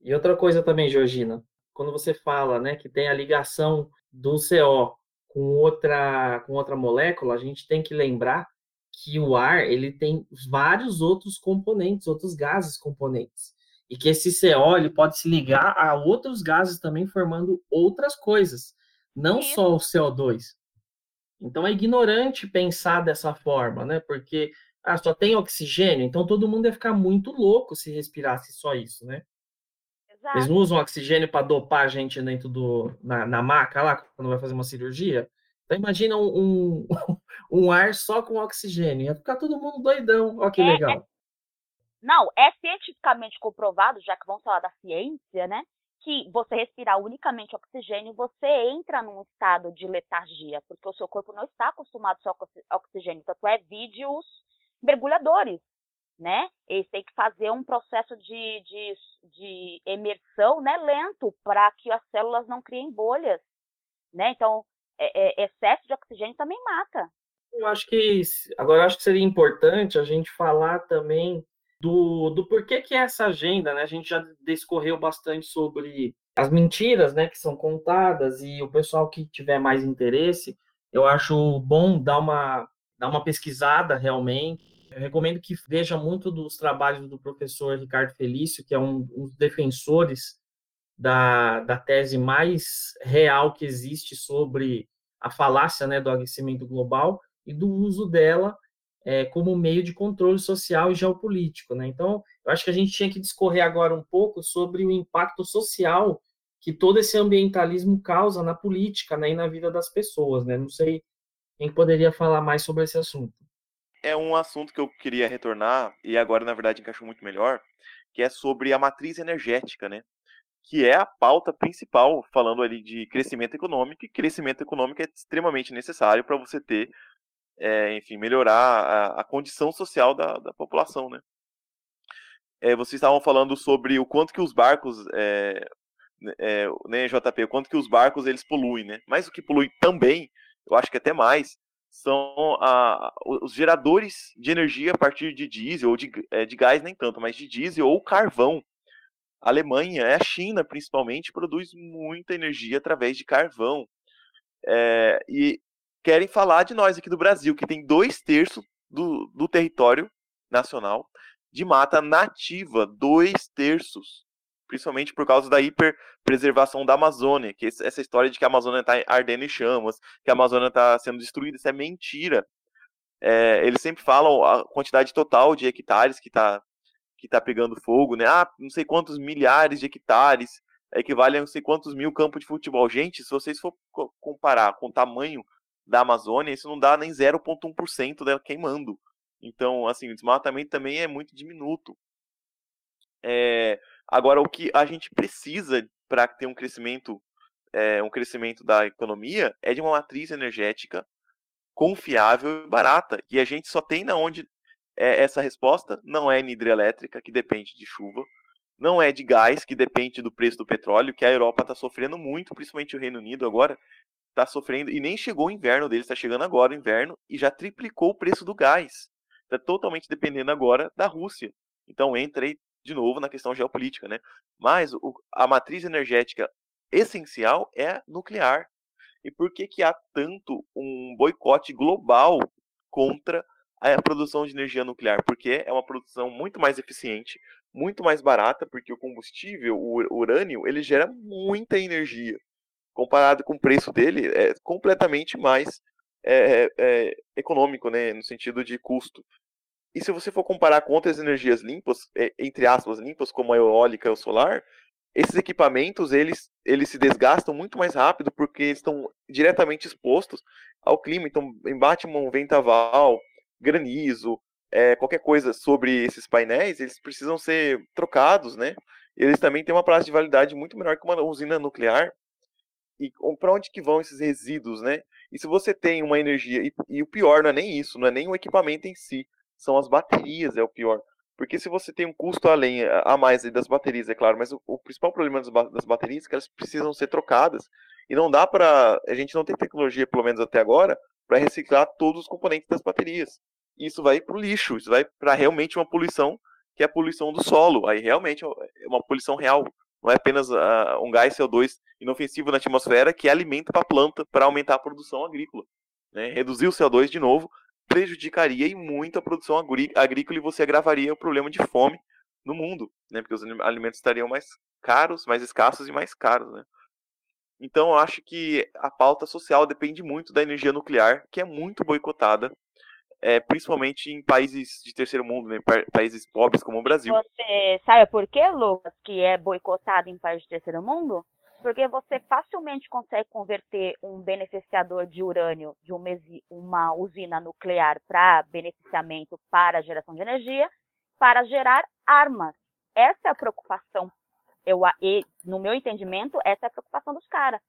E outra coisa também, Georgina, quando você fala né, que tem a ligação do CO com outra, com outra molécula, a gente tem que lembrar que o ar ele tem vários outros componentes, outros gases componentes. E que esse CO ele pode se ligar a outros gases também, formando outras coisas, não Sim. só o CO2. Então é ignorante pensar dessa forma, né? Porque ah, só tem oxigênio, então todo mundo ia ficar muito louco se respirasse só isso, né? Exato. Eles não usam oxigênio para dopar a gente dentro do na, na maca lá quando vai fazer uma cirurgia. Então imagina um, um, um ar só com oxigênio, ia ficar todo mundo doidão. Olha que é, legal. É... Não, é cientificamente comprovado, já que vamos falar da ciência, né? Que você respirar unicamente oxigênio, você entra num estado de letargia, porque o seu corpo não está acostumado só com oxigênio. Tanto é vídeos mergulhadores né? Eles têm que fazer um processo de, de, de emersão, né, lento, para que as células não criem bolhas, né? Então, é, é, excesso de oxigênio também mata. Eu acho que agora acho que seria importante a gente falar também do, do porquê que é essa agenda, né? A gente já discorreu bastante sobre as mentiras, né, que são contadas e o pessoal que tiver mais interesse, eu acho bom dar uma dar uma pesquisada realmente eu recomendo que veja muito dos trabalhos do professor Ricardo Felício, que é um, um dos defensores da, da tese mais real que existe sobre a falácia né, do aquecimento global e do uso dela é, como meio de controle social e geopolítico. Né? Então, eu acho que a gente tinha que discorrer agora um pouco sobre o impacto social que todo esse ambientalismo causa na política né, e na vida das pessoas. Né? Não sei quem poderia falar mais sobre esse assunto é um assunto que eu queria retornar, e agora, na verdade, encaixou muito melhor, que é sobre a matriz energética, né? Que é a pauta principal, falando ali de crescimento econômico, e crescimento econômico é extremamente necessário para você ter, é, enfim, melhorar a, a condição social da, da população, né? É, vocês estavam falando sobre o quanto que os barcos, é, é, né, JP, o quanto que os barcos eles poluem, né? Mas o que polui também, eu acho que até mais, são a, os geradores de energia a partir de diesel, ou de, de gás nem tanto, mas de diesel ou carvão. A Alemanha, a China principalmente, produz muita energia através de carvão. É, e querem falar de nós aqui do Brasil, que tem dois terços do, do território nacional de mata nativa, dois terços principalmente por causa da hiperpreservação da Amazônia, que essa história de que a Amazônia está ardendo em chamas, que a Amazônia está sendo destruída, isso é mentira. É, eles sempre falam a quantidade total de hectares que está que tá pegando fogo, né? Ah, não sei quantos milhares de hectares, equivale a não sei quantos mil campos de futebol. Gente, se vocês for comparar com o tamanho da Amazônia, isso não dá nem 0,1% dela queimando. Então, assim, o desmatamento também é muito diminuto. É, Agora, o que a gente precisa para ter um crescimento, é, um crescimento da economia é de uma matriz energética confiável e barata. E a gente só tem na onde é, essa resposta não é hidrelétrica, que depende de chuva, não é de gás, que depende do preço do petróleo, que a Europa está sofrendo muito, principalmente o Reino Unido agora está sofrendo, e nem chegou o inverno deles, está chegando agora o inverno, e já triplicou o preço do gás. Está totalmente dependendo agora da Rússia. Então entra aí de novo na questão geopolítica, né? Mas o, a matriz energética essencial é nuclear. E por que, que há tanto um boicote global contra a produção de energia nuclear? Porque é uma produção muito mais eficiente, muito mais barata, porque o combustível, o urânio, ele gera muita energia. Comparado com o preço dele, é completamente mais é, é, econômico, né, no sentido de custo. E se você for comparar com outras energias limpas, é, entre aspas, limpas, como a eólica e o solar, esses equipamentos eles, eles se desgastam muito mais rápido porque estão diretamente expostos ao clima. Então, embate um ventaval, granizo, é, qualquer coisa sobre esses painéis, eles precisam ser trocados, né? Eles também têm uma prazo de validade muito menor que uma usina nuclear. E para onde que vão esses resíduos, né? E se você tem uma energia, e, e, o pior não é nem isso, não é nem o equipamento em si, são as baterias, é o pior. Porque se você tem um custo além, a mais das baterias, é claro, mas o, o principal problema das, das, baterias é que elas precisam ser trocadas. E não dá para. A gente não tem tecnologia, pelo menos até agora, para reciclar todos os componentes das baterias. Isso vai para o lixo, isso vai para realmente uma poluição, que é a poluição do solo. Aí realmente é uma poluição real. Não é apenas uh, um gás CO2 inofensivo na atmosfera que alimento para a planta para aumentar a produção agrícola. Né? Reduzir o CO2 de novo prejudicaria e muito a produção agrícola e você agravaria o problema de fome no mundo, né? Porque os alimentos estariam mais caros, mais escassos e mais caros, né? Então, eu acho que a pauta social depende muito da energia nuclear, que é muito boicotada, é, principalmente em países de terceiro mundo, né? países pobres como o Brasil. Você sabe por que, Lucas, que é boicotado em países de terceiro mundo? porque você facilmente consegue converter um beneficiador de urânio de uma usina nuclear para beneficiamento para geração de energia, para gerar armas. Essa é a preocupação, eu, no meu entendimento, essa é a preocupação dos caras.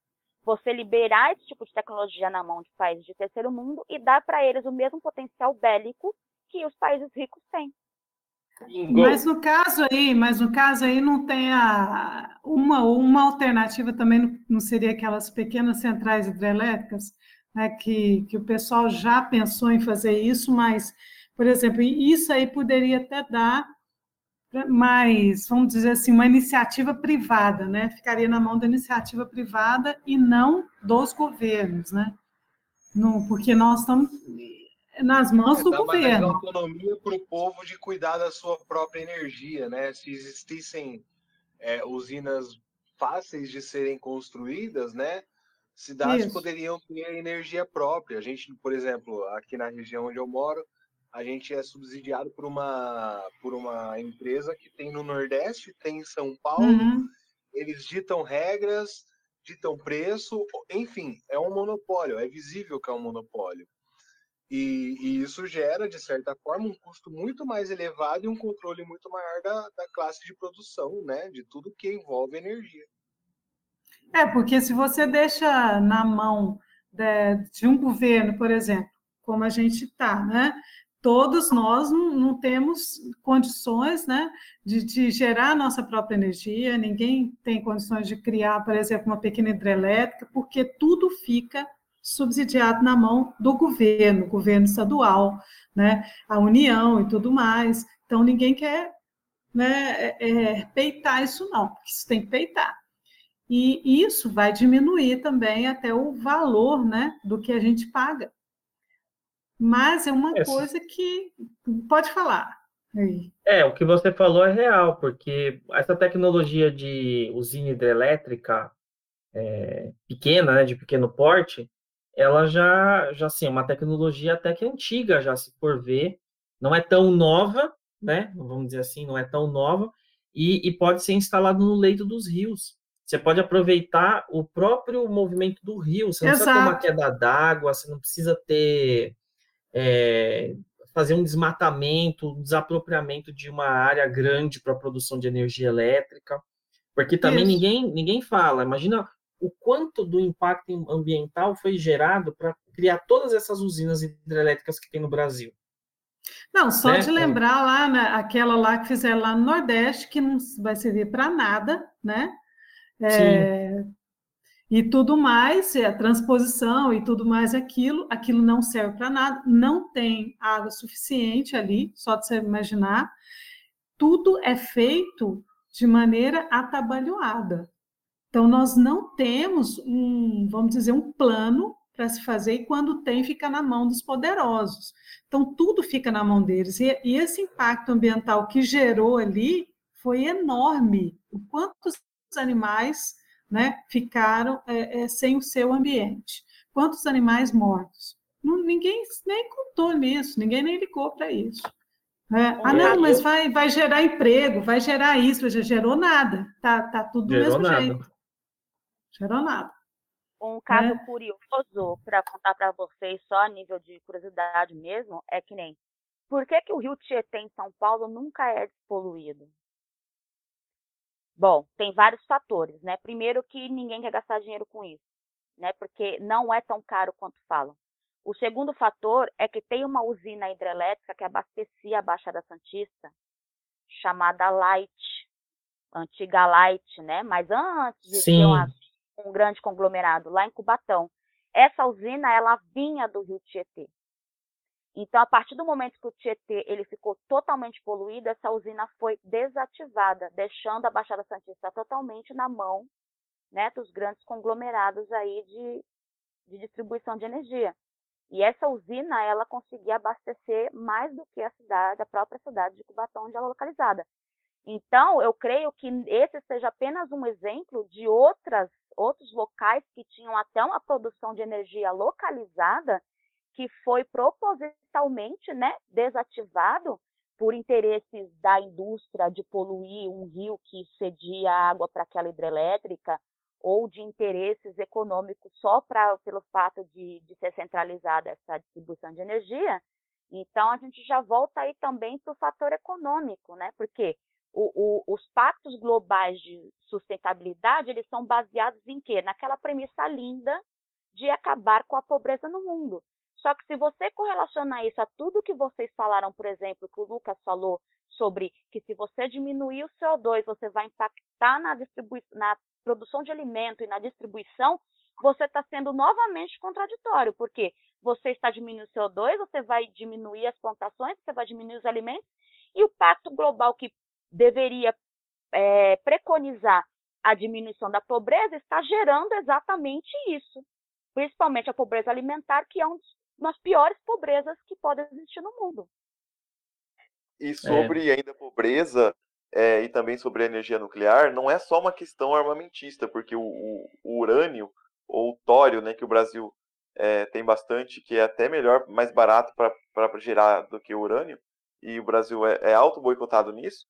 Você liberar esse tipo de tecnologia na mão de países de terceiro mundo e dar para eles o mesmo potencial bélico que os países ricos têm. Mas no caso aí, mas no caso aí não tem a, uma, uma alternativa também não seria aquelas pequenas centrais hidrelétricas, né, que, que o pessoal já pensou em fazer isso, mas, por exemplo, isso aí poderia até dar mais, vamos dizer assim, uma iniciativa privada, né? Ficaria na mão da iniciativa privada e não dos governos, né? Não, porque nós estamos nas mãos é, do governo. Autonomia para o povo de cuidar da sua própria energia, né? Se existissem é, usinas fáceis de serem construídas, né? Cidades Isso. poderiam ter energia própria. A gente, por exemplo, aqui na região onde eu moro, a gente é subsidiado por uma por uma empresa que tem no Nordeste, tem em São Paulo. Uhum. Eles ditam regras, ditam preço, enfim, é um monopólio. É visível que é um monopólio. E, e, isso gera, de certa forma, um custo muito mais elevado e um controle muito maior da, da classe de produção, né? De tudo que envolve energia. É, porque se você deixa na mão de, de um governo, por exemplo, como a gente está, né? Todos nós não, não, temos condições né, de, de gerar nossa própria energia, ninguém tem condições de criar, por exemplo, uma pequena hidrelétrica, porque tudo fica subsidiado na mão do governo, governo estadual, né, a União e tudo mais. Então, ninguém quer né, é, é, peitar isso, não, porque isso tem que peitar. E isso vai diminuir também até o valor né, do que a gente paga. Mas é uma Essa... coisa que pode falar. Aí. É, o que você falou é real, porque essa tecnologia de usina hidrelétrica é, pequena, né, de pequeno porte, ela já, já assim, é uma tecnologia até que antiga, já se for ver, não é tão nova, né? Vamos dizer assim, não é tão nova, e, e pode ser instalado no leito dos rios. Você pode aproveitar o próprio movimento do rio, você não Exato. precisa ter uma queda d'água, você não precisa ter é, fazer um desmatamento, um desapropriamento de uma área grande para a produção de energia elétrica, porque também ninguém ninguém fala. Imagina o quanto do impacto ambiental foi gerado para criar todas essas usinas hidrelétricas que tem no Brasil. Não, só né? de lembrar lá, né, aquela lá que fizeram lá no Nordeste, que não vai servir para nada, né? É, e tudo mais, a transposição e tudo mais aquilo, aquilo não serve para nada, não tem água suficiente ali, só de você imaginar. Tudo é feito de maneira atabalhoada. Então, nós não temos um, vamos dizer, um plano para se fazer, e quando tem, fica na mão dos poderosos. Então, tudo fica na mão deles. E, e esse impacto ambiental que gerou ali foi enorme. O quantos animais né, ficaram é, é, sem o seu ambiente? Quantos animais mortos? Não, ninguém nem contou nisso, ninguém nem ligou para isso. É. Ah, não, mas vai, vai gerar emprego, vai gerar isso, já gerou nada. Tá, tá tudo do mesmo nada. jeito gerou nada. Um caso é. curioso para contar para vocês, só a nível de curiosidade mesmo, é que nem por que, que o rio Tietê em São Paulo nunca é despoluído? Bom, tem vários fatores, né? Primeiro que ninguém quer gastar dinheiro com isso, né? Porque não é tão caro quanto falam. O segundo fator é que tem uma usina hidrelétrica que abastecia a Baixada Santista, chamada Light, antiga Light, né? Mas antes de Sim. ser uma, um grande conglomerado, lá em Cubatão. Essa usina, ela vinha do rio Tietê. Então, a partir do momento que o Tietê ele ficou totalmente poluído, essa usina foi desativada, deixando a Baixada Santista totalmente na mão né, dos grandes conglomerados aí de, de distribuição de energia. E essa usina, ela conseguia abastecer mais do que a cidade, a própria cidade de Cubatão, onde ela é localizada. Então, eu creio que esse seja apenas um exemplo de outras, outros locais que tinham até uma produção de energia localizada que foi propositalmente né, desativado por interesses da indústria de poluir um rio que cedia água para aquela hidrelétrica ou de interesses econômicos só pra, pelo fato de, de ser centralizada essa distribuição de energia. Então, a gente já volta aí também para o fator econômico, né? Porque o, o, os pactos globais de sustentabilidade, eles são baseados em quê? Naquela premissa linda de acabar com a pobreza no mundo. Só que se você correlacionar isso a tudo que vocês falaram, por exemplo, que o Lucas falou sobre que se você diminuir o CO2, você vai impactar na, na produção de alimento e na distribuição, você está sendo novamente contraditório, porque você está diminuindo o CO2, você vai diminuir as plantações, você vai diminuir os alimentos, e o Pacto Global que deveria é, preconizar a diminuição da pobreza está gerando exatamente isso, principalmente a pobreza alimentar, que é um dos nas piores pobrezas que podem existir no mundo. E sobre é. ainda pobreza é, e também sobre a energia nuclear, não é só uma questão armamentista, porque o, o, o urânio ou o tório, né, que o Brasil é, tem bastante, que é até melhor, mais barato para gerar do que o urânio, e o Brasil é, é auto boicotado nisso.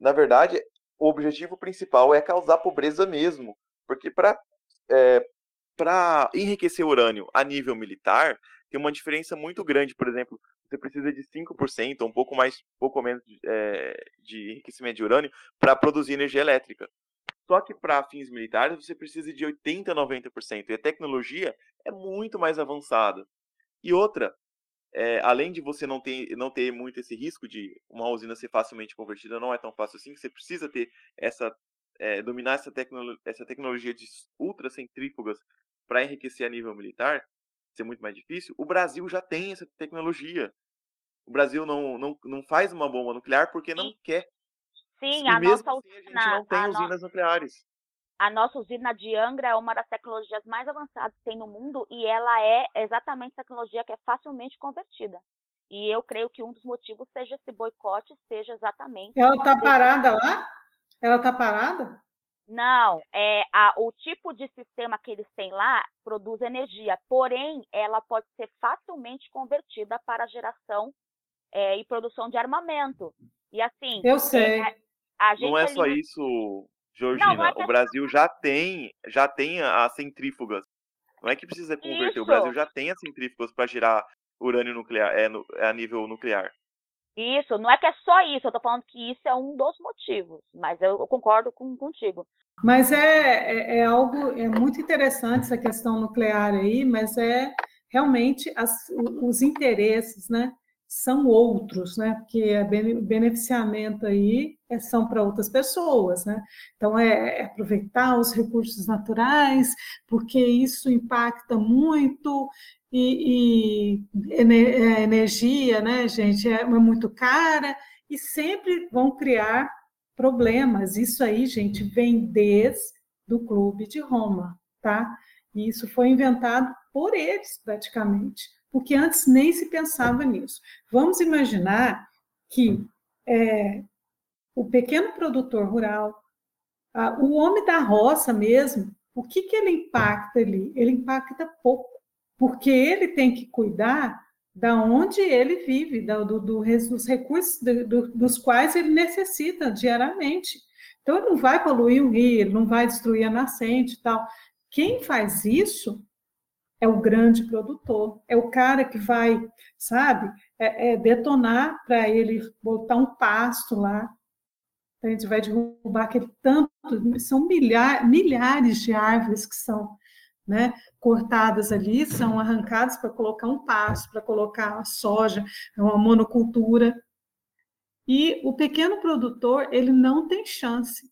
Na verdade, o objetivo principal é causar pobreza mesmo, porque para é, para enriquecer urânio a nível militar, tem uma diferença muito grande. Por exemplo, você precisa de 5%, ou um pouco mais, pouco menos é, de enriquecimento de urânio para produzir energia elétrica. Só que para fins militares você precisa de 80% a 90%. E a tecnologia é muito mais avançada. E outra, é, além de você não ter, não ter muito esse risco de uma usina ser facilmente convertida, não é tão fácil assim, você precisa ter essa. É, dominar essa, tecno, essa tecnologia de ultracentrífugas para enriquecer a nível militar, ser muito mais difícil, o Brasil já tem essa tecnologia. O Brasil não, não, não faz uma bomba nuclear porque não quer. Sim, e a nossa assim, a gente não tem usinas no... nucleares. A nossa usina de Angra é uma das tecnologias mais avançadas que tem no mundo e ela é exatamente a tecnologia que é facilmente convertida. E eu creio que um dos motivos seja esse boicote, seja exatamente. Ela está parada lá? Ela está parada? Não, é, a, o tipo de sistema que eles têm lá produz energia, porém, ela pode ser facilmente convertida para geração é, e produção de armamento. E assim. Eu sei. É, não é só isso, Georgina. Não, não é o Brasil já tem, já tem as centrífugas. Não é que precisa converter. Isso. O Brasil já tem as centrífugas para gerar urânio nuclear, é, é a nível nuclear. Isso, não é que é só isso, eu estou falando que isso é um dos motivos, mas eu, eu concordo com, contigo. Mas é, é, é, algo, é muito interessante essa questão nuclear aí, mas é realmente as, os interesses, né? São outros, né? Porque o beneficiamento aí é, são para outras pessoas, né? Então é, é aproveitar os recursos naturais, porque isso impacta muito e, e é, energia, né, gente, é, é muito cara e sempre vão criar problemas. Isso aí, gente, vem desde do Clube de Roma, tá? E isso foi inventado por eles, praticamente, porque antes nem se pensava nisso. Vamos imaginar que é, o pequeno produtor rural, a, o homem da roça mesmo, o que, que ele impacta ali? Ele impacta pouco porque ele tem que cuidar da onde ele vive, do, do, dos recursos do, dos quais ele necessita diariamente. Então, ele não vai poluir o rio, ele não vai destruir a nascente e tal. Quem faz isso é o grande produtor, é o cara que vai, sabe, é, é detonar para ele botar um pasto lá. A gente vai derrubar aquele tanto, são milhares, milhares de árvores que são né, cortadas ali, são arrancadas para colocar um pasto, para colocar soja, é uma monocultura. E o pequeno produtor, ele não tem chance.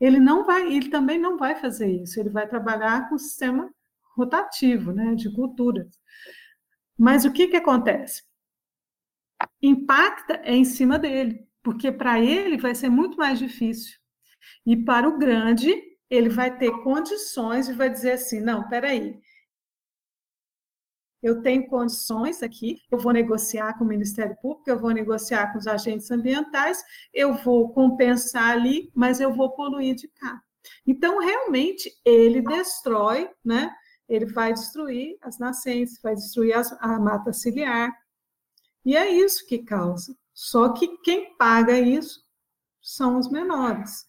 Ele não vai, ele também não vai fazer isso. Ele vai trabalhar com o sistema rotativo, né, de culturas. Mas o que, que acontece? Impacta é em cima dele, porque para ele vai ser muito mais difícil. E para o grande, ele vai ter condições e vai dizer assim: não, peraí, eu tenho condições aqui, eu vou negociar com o Ministério Público, eu vou negociar com os agentes ambientais, eu vou compensar ali, mas eu vou poluir de cá. Então, realmente, ele destrói, né? Ele vai destruir as nascentes, vai destruir as, a mata ciliar. E é isso que causa. Só que quem paga isso são os menores.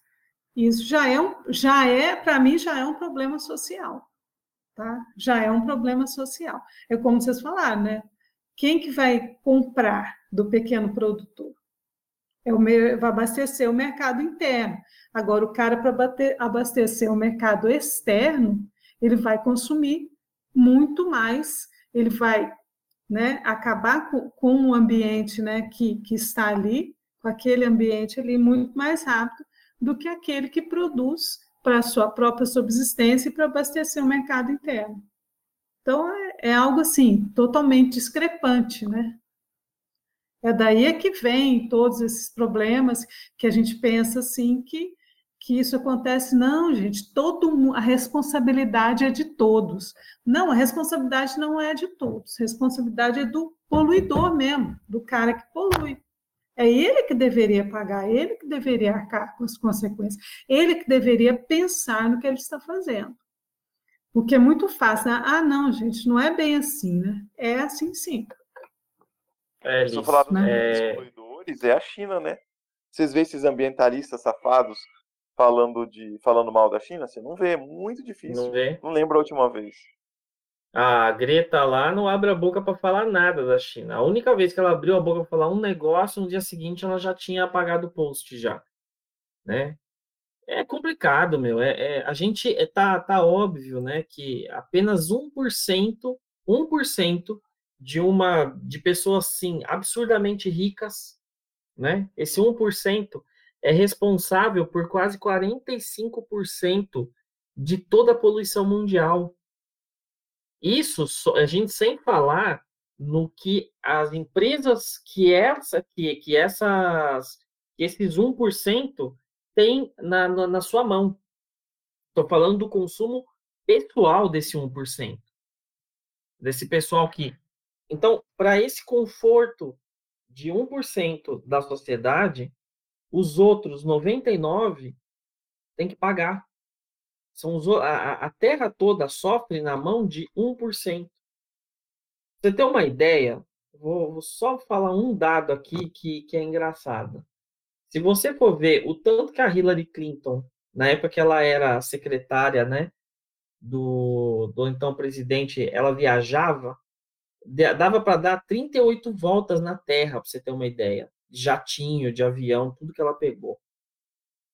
Isso já é, um, já é para mim, já é um problema social. Tá? Já é um problema social. É como vocês falaram, né? Quem que vai comprar do pequeno produtor? É o, vai abastecer o mercado interno. Agora, o cara, para abastecer o mercado externo, ele vai consumir muito mais, ele vai né, acabar com, com o ambiente né, que, que está ali, com aquele ambiente ali muito mais rápido do que aquele que produz para a sua própria subsistência e para abastecer o mercado interno. Então, é, é, algo assim, totalmente discrepante, né? É daí é que vem todos esses problemas que a gente pensa assim que que isso acontece. Não, gente, todo a responsabilidade é de todos. Não, a responsabilidade não é de todos. A responsabilidade é do poluidor mesmo, do cara que polui. É ele que deveria pagar, ele que deveria arcar com as consequências, ele que deveria pensar no que ele está fazendo. Porque é muito fácil. Né? Ah, não, gente, não é bem assim, né? É assim sim. É, isso, falando né? dos poluidores, é a China, né? Vocês veem esses ambientalistas safados falando de falando mal da China? Você não vê, é muito difícil. Não vê? Não lembro a última vez. A Greta lá não abre a boca para falar nada da China. A única vez que ela abriu a boca para falar um negócio, no dia seguinte ela já tinha apagado o post já, né? É complicado, meu. É, é a gente é, tá, tá óbvio, né, que apenas 1%, 1% de uma de pessoas assim absurdamente ricas, né? Esse 1% é responsável por quase 45% de toda a poluição mundial. Isso a gente sem falar no que as empresas que essa que, que essas que esses 1% têm na, na, na sua mão. Estou falando do consumo pessoal desse 1%. Desse pessoal que. Então, para esse conforto de 1% da sociedade, os outros 99 têm que pagar. São os, a, a terra toda sofre na mão de 1%. Você tem uma ideia? Vou, vou, só falar um dado aqui que, que é engraçado. Se você for ver o tanto que a Hillary Clinton, na época que ela era secretária, né, do, do então presidente, ela viajava, dava para dar 38 voltas na Terra, para você ter uma ideia jatinho, de avião, tudo que ela pegou.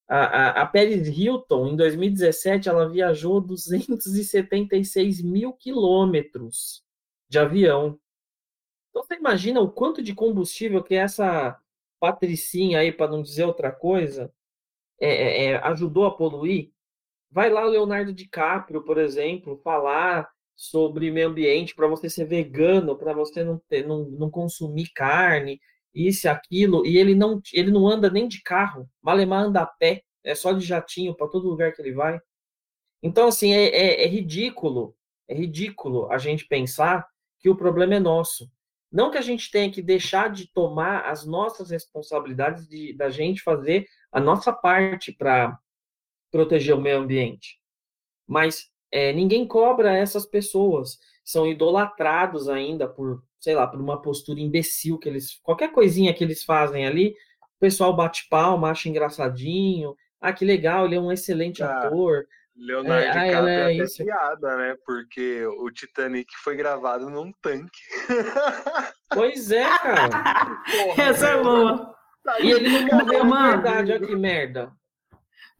A, a, a Paris Hilton, em 2017, ela viajou 276 mil quilômetros de avião. Então, você imagina o quanto de combustível que essa patricinha aí, para não dizer outra coisa, é, é, é, ajudou a poluir? Vai lá o Leonardo DiCaprio, por exemplo, falar sobre meio ambiente para você ser vegano, para você não, ter, não, não consumir carne, isso e aquilo, e ele não, ele não anda nem de carro, Malemar anda a pé, é só de jatinho para todo lugar que ele vai. Então, assim, é, é, é, ridículo, é ridículo a gente pensar que o problema é nosso. Não que a gente tenha que deixar de tomar as nossas responsabilidades, de, da gente fazer a nossa parte para proteger o meio ambiente. Mas é, ninguém cobra essas pessoas. São idolatrados ainda por sei lá, por uma postura imbecil que eles. Qualquer coisinha que eles fazem ali, o pessoal bate palma, acha engraçadinho. Ah, que legal, ele é um excelente ah. ator. Leonardo é, ah, DiCaprio é, é até piada, né? Porque o Titanic foi gravado num tanque. Pois é, cara. Porra, Essa é boa. E ele não morreu Mano, verdade, olha que merda.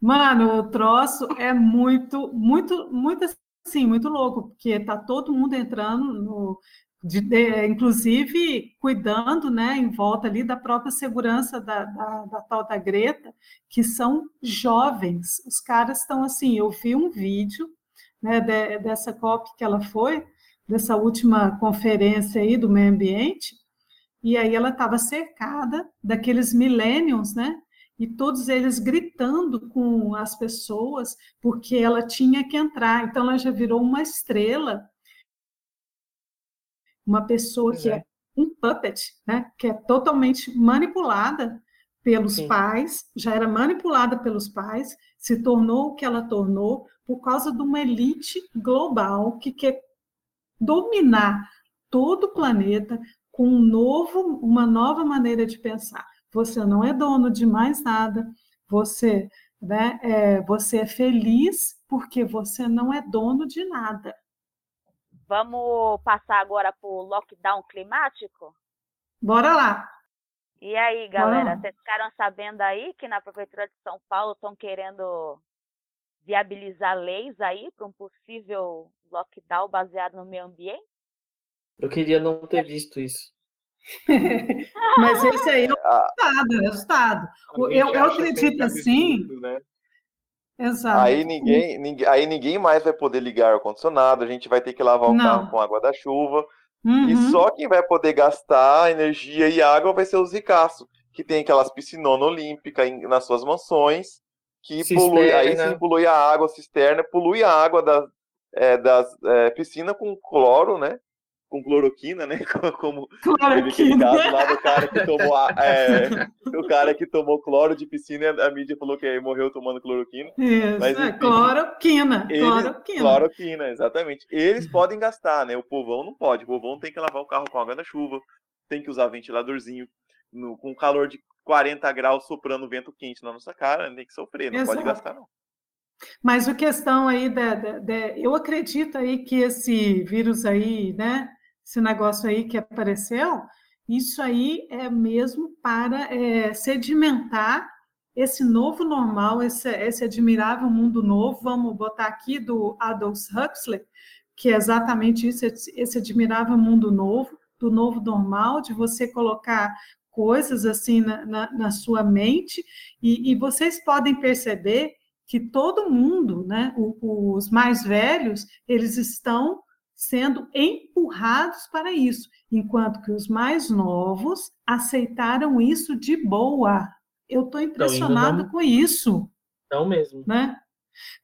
Mano, o troço é muito, muito, muito assim, muito louco, porque tá todo mundo entrando no, de, de, inclusive cuidando, né, em volta ali da própria segurança da, da, da, tal da Greta, que são jovens. Os caras estão assim, eu vi um vídeo, né, de, dessa COP que ela foi, dessa última conferência aí do meio ambiente, e aí ela estava cercada daqueles millennials, né, e todos eles gritando com as pessoas, porque ela tinha que entrar. Então, ela já virou uma estrela uma pessoa que é. é um puppet, né, que é totalmente manipulada pelos Sim. pais, já era manipulada pelos pais, se tornou o que ela tornou por causa de uma elite global que quer dominar todo o planeta com um novo, uma nova maneira de pensar. Você não é dono de mais nada, você, né, é, você é feliz porque você não é dono de nada. Vamos passar agora para o lockdown climático? Bora lá! E aí, galera, vocês ficaram sabendo aí que na Prefeitura de São Paulo estão querendo viabilizar leis aí para um possível lockdown baseado no meio ambiente? Eu queria não ter visto isso. Mas esse aí é o resultado, é o resultado. Eu, eu acredito assim. Né? Exato. Aí ninguém, ninguém, aí ninguém mais vai poder ligar o ar-condicionado, a gente vai ter que lavar o Não. carro com água da chuva. Uhum. E só quem vai poder gastar energia e água vai ser os ricaços, que tem aquelas piscinonas olímpicas nas suas mansões, que polui, aí sim polui a água, cisterna, polui a água das, é, das é, piscinas com cloro, né? Com cloroquina, né? Como cloroquina. caso lá do cara que tomou é, o cara que tomou cloro de piscina, a mídia falou que morreu tomando cloroquina. Isso, mas, é, enfim, cloroquina, eles, cloroquina. Cloroquina, exatamente. Eles podem gastar, né? O povão não pode. O povão tem que lavar o carro com água da chuva, tem que usar ventiladorzinho no, com calor de 40 graus soprando vento quente na nossa cara, tem que sofrer, não Exato. pode gastar não. Mas a questão aí da, da, da, eu acredito aí que esse vírus aí, né, esse negócio aí que apareceu, isso aí é mesmo para é, sedimentar esse novo normal, esse, esse admirável mundo novo, vamos botar aqui do Aldous Huxley, que é exatamente isso, esse admirável mundo novo, do novo normal, de você colocar coisas assim na, na, na sua mente, e, e, vocês podem perceber que todo mundo, né, os mais velhos, eles estão sendo empurrados para isso, enquanto que os mais novos aceitaram isso de boa. Eu estou impressionada com isso. Não mesmo. Né?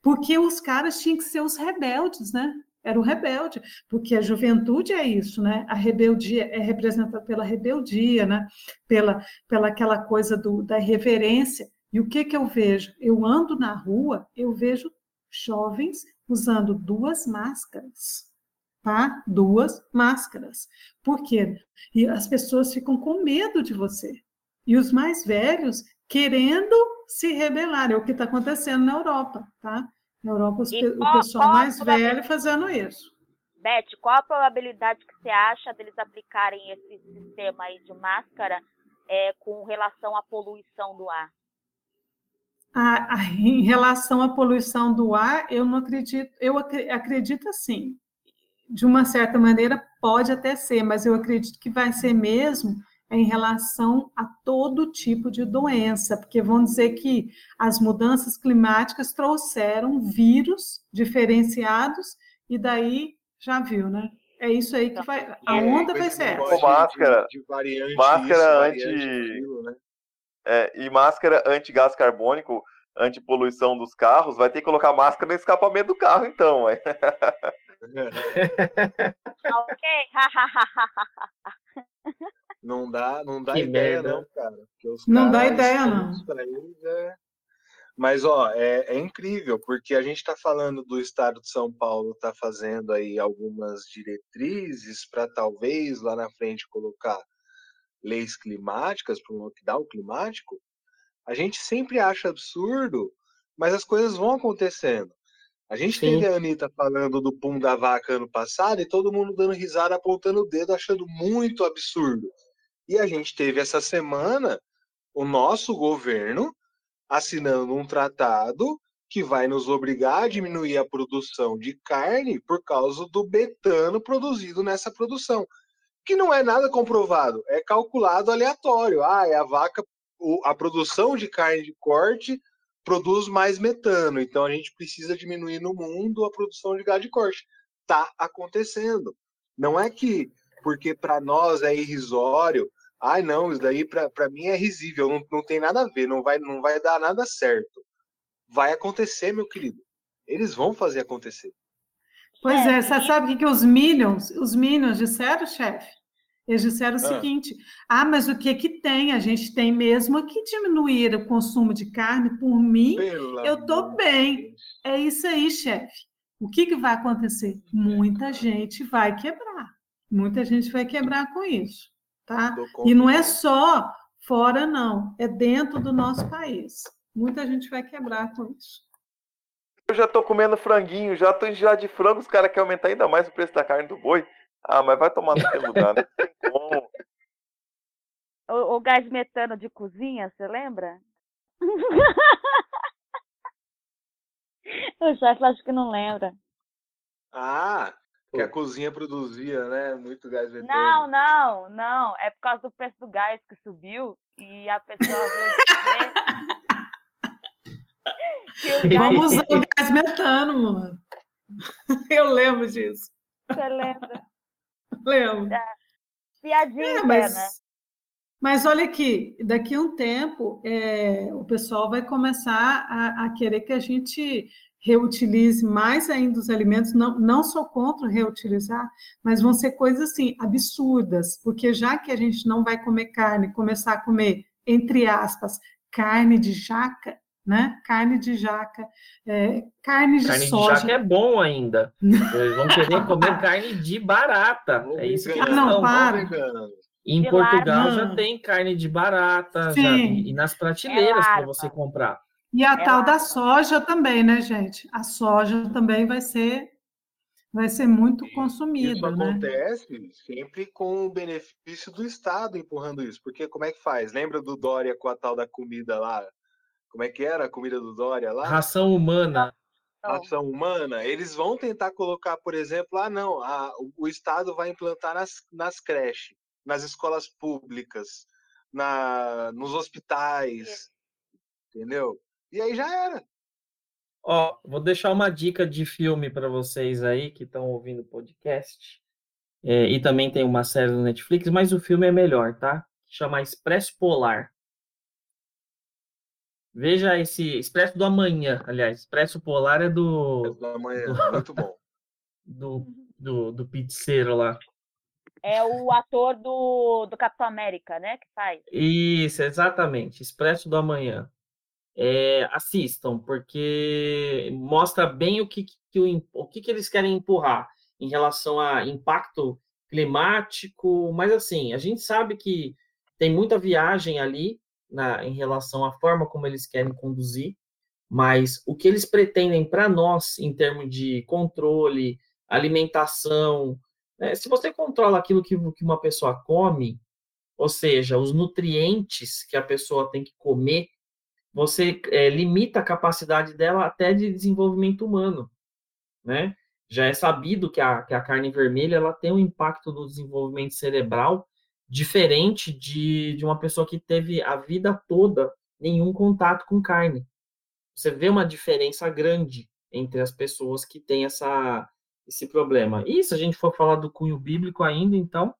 Porque os caras tinham que ser os rebeldes, né? Era o rebelde, porque a juventude é isso, né? A rebeldia é representada pela rebeldia, né? Pela, pela aquela coisa do, da reverência. E o que que eu vejo? Eu ando na rua, eu vejo jovens usando duas máscaras tá? Duas máscaras. Por quê? E as pessoas ficam com medo de você. E os mais velhos querendo se rebelar. É o que está acontecendo na Europa, tá? Na Europa, os, o pessoal mais velho fazendo isso. Beth, qual a probabilidade que você acha deles aplicarem esse sistema aí de máscara é, com relação à poluição do ar? A, a, em relação à poluição do ar, eu não acredito, eu acredito assim, de uma certa maneira, pode até ser, mas eu acredito que vai ser mesmo em relação a todo tipo de doença, porque vão dizer que as mudanças climáticas trouxeram vírus diferenciados, e daí já viu, né? É isso aí que vai. A é, onda vai ser essa. Máscara, de, de máscara anti. Aquilo, né? É, e máscara anti-gás carbônico, anti-poluição dos carros, vai ter que colocar máscara no escapamento do carro, então. ok. não dá, não dá que ideia, merda. não, cara. não dá ideia, não. É... Mas, ó, é, é, incrível, porque a gente está falando do estado de São Paulo, está fazendo aí algumas diretrizes para talvez lá na frente colocar leis climáticas para um lockdown climático. A gente sempre acha absurdo, mas as coisas vão acontecendo. A gente Sim. teve a Anitta falando do pum da vaca ano passado e todo mundo dando risada, apontando o dedo, achando muito absurdo. E a gente teve essa semana o nosso governo assinando um tratado que vai nos obrigar a diminuir a produção de carne por causa do betano produzido nessa produção, que não é nada comprovado, é calculado aleatório. Ah, é a vaca, a produção de carne de corte produz mais metano, então a gente precisa diminuir no mundo a produção de gado de corte. Está acontecendo. Não é que porque para nós é irrisório, ai não, isso daí para mim é risível, não, não tem nada a ver, não vai, não vai dar nada certo. Vai acontecer, meu querido. Eles vão fazer acontecer. Pois é, é você sabe o que, que os Minions, os Minions disseram, chefe? Eles disseram o ah. seguinte: ah, mas o que que tem? A gente tem mesmo que diminuir o consumo de carne. Por mim, Pela eu estou bem. É isso aí, chefe. O que, que vai acontecer? Muita gente vai quebrar. Muita gente vai quebrar com isso, tá? E não é só fora, não. É dentro do nosso país. Muita gente vai quebrar com isso. Eu já estou comendo franguinho, já estou já de frango, os caras querem aumentar ainda mais o preço da carne do boi. Ah, mas vai tomar no lugar, né? O, gás metano de cozinha, você lembra? o chefe acho que não lembra. Ah, que a cozinha produzia, né? Muito gás metano. Não, não, não. É por causa do preço do gás que subiu e a pessoa Vamos usar o gás metano, mano. Eu lembro disso. Você lembra? Lembro. É. Piadinha, é, mas, né? Mas olha aqui, daqui a um tempo é, o pessoal vai começar a, a, querer que a gente reutilize mais ainda os alimentos, não, não sou contra reutilizar, mas vão ser coisas assim, absurdas, porque já que a gente não vai comer carne, começar a comer, entre aspas, carne de jaca, né? Carne de jaca, é, carne de carne soja. Carne de jaca é bom ainda. Eles vão querer comer carne de barata. É isso que ah, não, para. Em Portugal já tem carne de barata já, e nas prateleiras é para você comprar. E a é tal da soja também, né, gente? A soja também vai ser vai ser muito consumida. Isso né? acontece sempre com o benefício do Estado empurrando isso, porque como é que faz? Lembra do Dória com a tal da comida lá? Como é que era a comida do Dória lá? Ração humana. Ração humana. Eles vão tentar colocar, por exemplo, ah, não, a, o Estado vai implantar nas, nas creches, nas escolas públicas, na, nos hospitais, entendeu? E aí já era. Ó, vou deixar uma dica de filme para vocês aí que estão ouvindo o podcast. É, e também tem uma série no Netflix, mas o filme é melhor, tá? Chama Expresso Polar. Veja esse Expresso do Amanhã, aliás, Expresso Polar é do. Expresso do Amanhã, do, muito bom. Do, do, do pizzeiro lá. É o ator do, do Capitão América, né? Que faz. Isso, exatamente. Expresso do Amanhã. É, assistam, porque mostra bem o que, que, o, o que, que eles querem empurrar em relação a impacto climático, mas assim, a gente sabe que tem muita viagem ali, na, em relação à forma como eles querem conduzir, mas o que eles pretendem para nós em termos de controle, alimentação, né? se você controla aquilo que, que uma pessoa come, ou seja, os nutrientes que a pessoa tem que comer, você é, limita a capacidade dela até de desenvolvimento humano, né? Já é sabido que a, que a carne vermelha ela tem um impacto no desenvolvimento cerebral diferente de, de uma pessoa que teve a vida toda nenhum contato com carne. Você vê uma diferença grande entre as pessoas que têm essa, esse problema. E se a gente for falar do cunho bíblico ainda, então,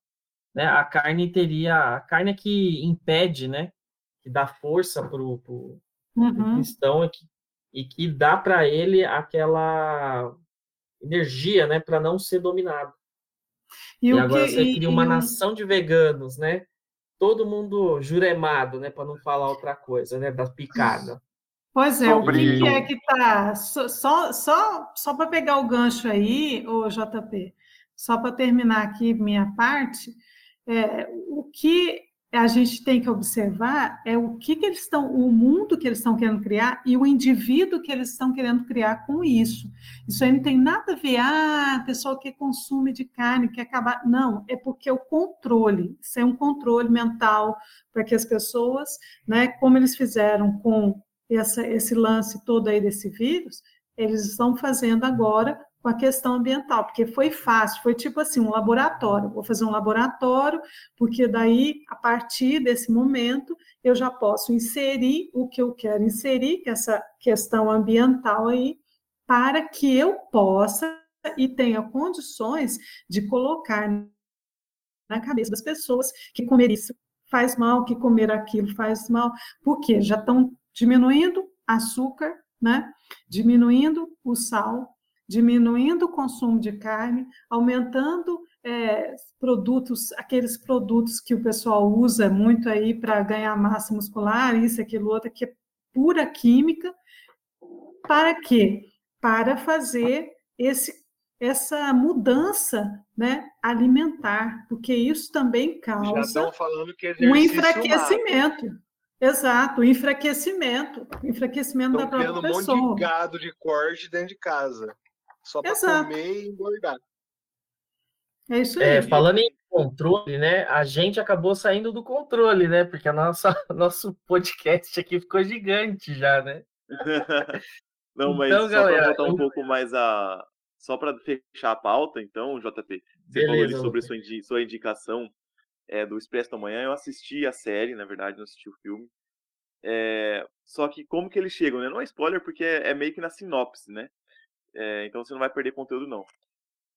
né, a carne teria. A carne é que impede, né? Que dá força para o uhum. cristão e que, e que dá para ele aquela energia, né? Para não ser dominado. E, e agora que, você e, cria uma e nação de veganos, né? Todo mundo juremado, né? Para não falar outra coisa, né? Da picada. Pois é, o que, que é que tá. Só, só, só para pegar o gancho aí, o JP, só para terminar aqui minha parte, é, o que a gente tem que observar é o que, que eles estão, o mundo que eles estão querendo criar e o indivíduo que eles estão querendo criar com isso. Isso aí não tem nada a ver, ah, pessoal que consome de carne, quer acabar. Não, é porque o controle, isso é um controle mental para que as pessoas, né, como eles fizeram com essa, esse lance todo aí desse vírus, eles estão fazendo agora com a questão ambiental, porque foi fácil, foi tipo assim, um laboratório. Vou fazer um laboratório, porque daí, a partir desse momento, eu já posso inserir o que eu quero inserir, que é essa questão ambiental aí, para que eu possa e tenha condições de colocar na cabeça das pessoas que comer isso faz mal, que comer aquilo faz mal, porque já estão diminuindo açúcar, né? Diminuindo o sal, diminuindo o consumo de carne, aumentando é, produtos, aqueles produtos que o pessoal usa muito aí para ganhar massa muscular, isso, aquilo, outro, que é pura química. Para quê? Para fazer esse, essa mudança né, alimentar, porque isso também causa um enfraquecimento. Exato, enfraquecimento, enfraquecimento Estão da própria pessoa. um monte de gado de corte dentro de casa só para comer e engordar. É isso aí. É, falando em controle, né? A gente acabou saindo do controle, né? Porque a nossa nosso podcast aqui ficou gigante já, né? Não, mas então, só para voltar um pouco mais a só para fechar a pauta, então, JP, você Beleza, falou sobre sua, indi... sua indicação é, do Expresso da Manhã. Eu assisti a série, na verdade, não assisti o filme. É... Só que como que eles chegam, né? Não é spoiler, porque é, é meio que na sinopse, né? É, então você não vai perder conteúdo, não.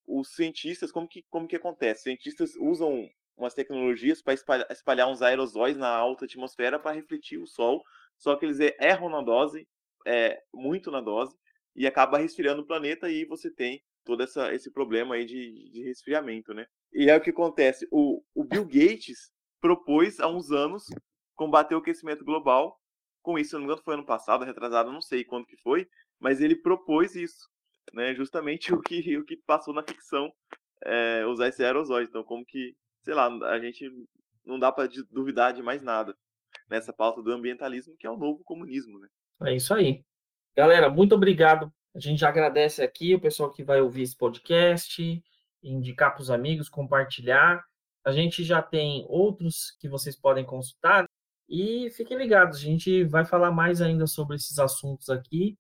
Os cientistas, como que, como que acontece? Os cientistas usam umas tecnologias para espalhar, espalhar, uns aerosóis na alta atmosfera para refletir o Sol, só que eles erram na dose, muito na dose, e acaba resfriando o planeta e você tem todo essa, esse problema aí de, de resfriamento, né? E é o que acontece. O, o Bill Gates propôs há uns anos combater o aquecimento global. Com isso, não me foi ano passado, retrasado, não sei quando que foi, mas ele propôs isso né, justamente o que, o que passou na ficção é, usar esse aerosóide. Então, como que, sei lá, a gente não dá para duvidar de mais nada nessa pauta do ambientalismo, que é o novo comunismo. Né? É isso aí. Galera, muito obrigado. A gente já agradece aqui o pessoal que vai ouvir esse podcast, indicar para os amigos, compartilhar. A gente já tem outros que vocês podem consultar. E fiquem ligados, a gente vai falar mais ainda sobre esses assuntos aqui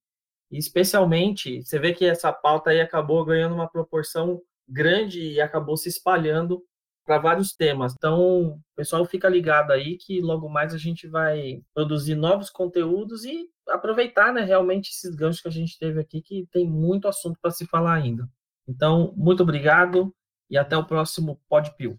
especialmente, você vê que essa pauta aí acabou ganhando uma proporção grande e acabou se espalhando para vários temas. Então, pessoal, fica ligado aí que logo mais a gente vai produzir novos conteúdos e aproveitar, né, realmente esses ganchos que a gente teve aqui, que tem muito assunto para se falar ainda. Então, muito obrigado e até o próximo Podpil.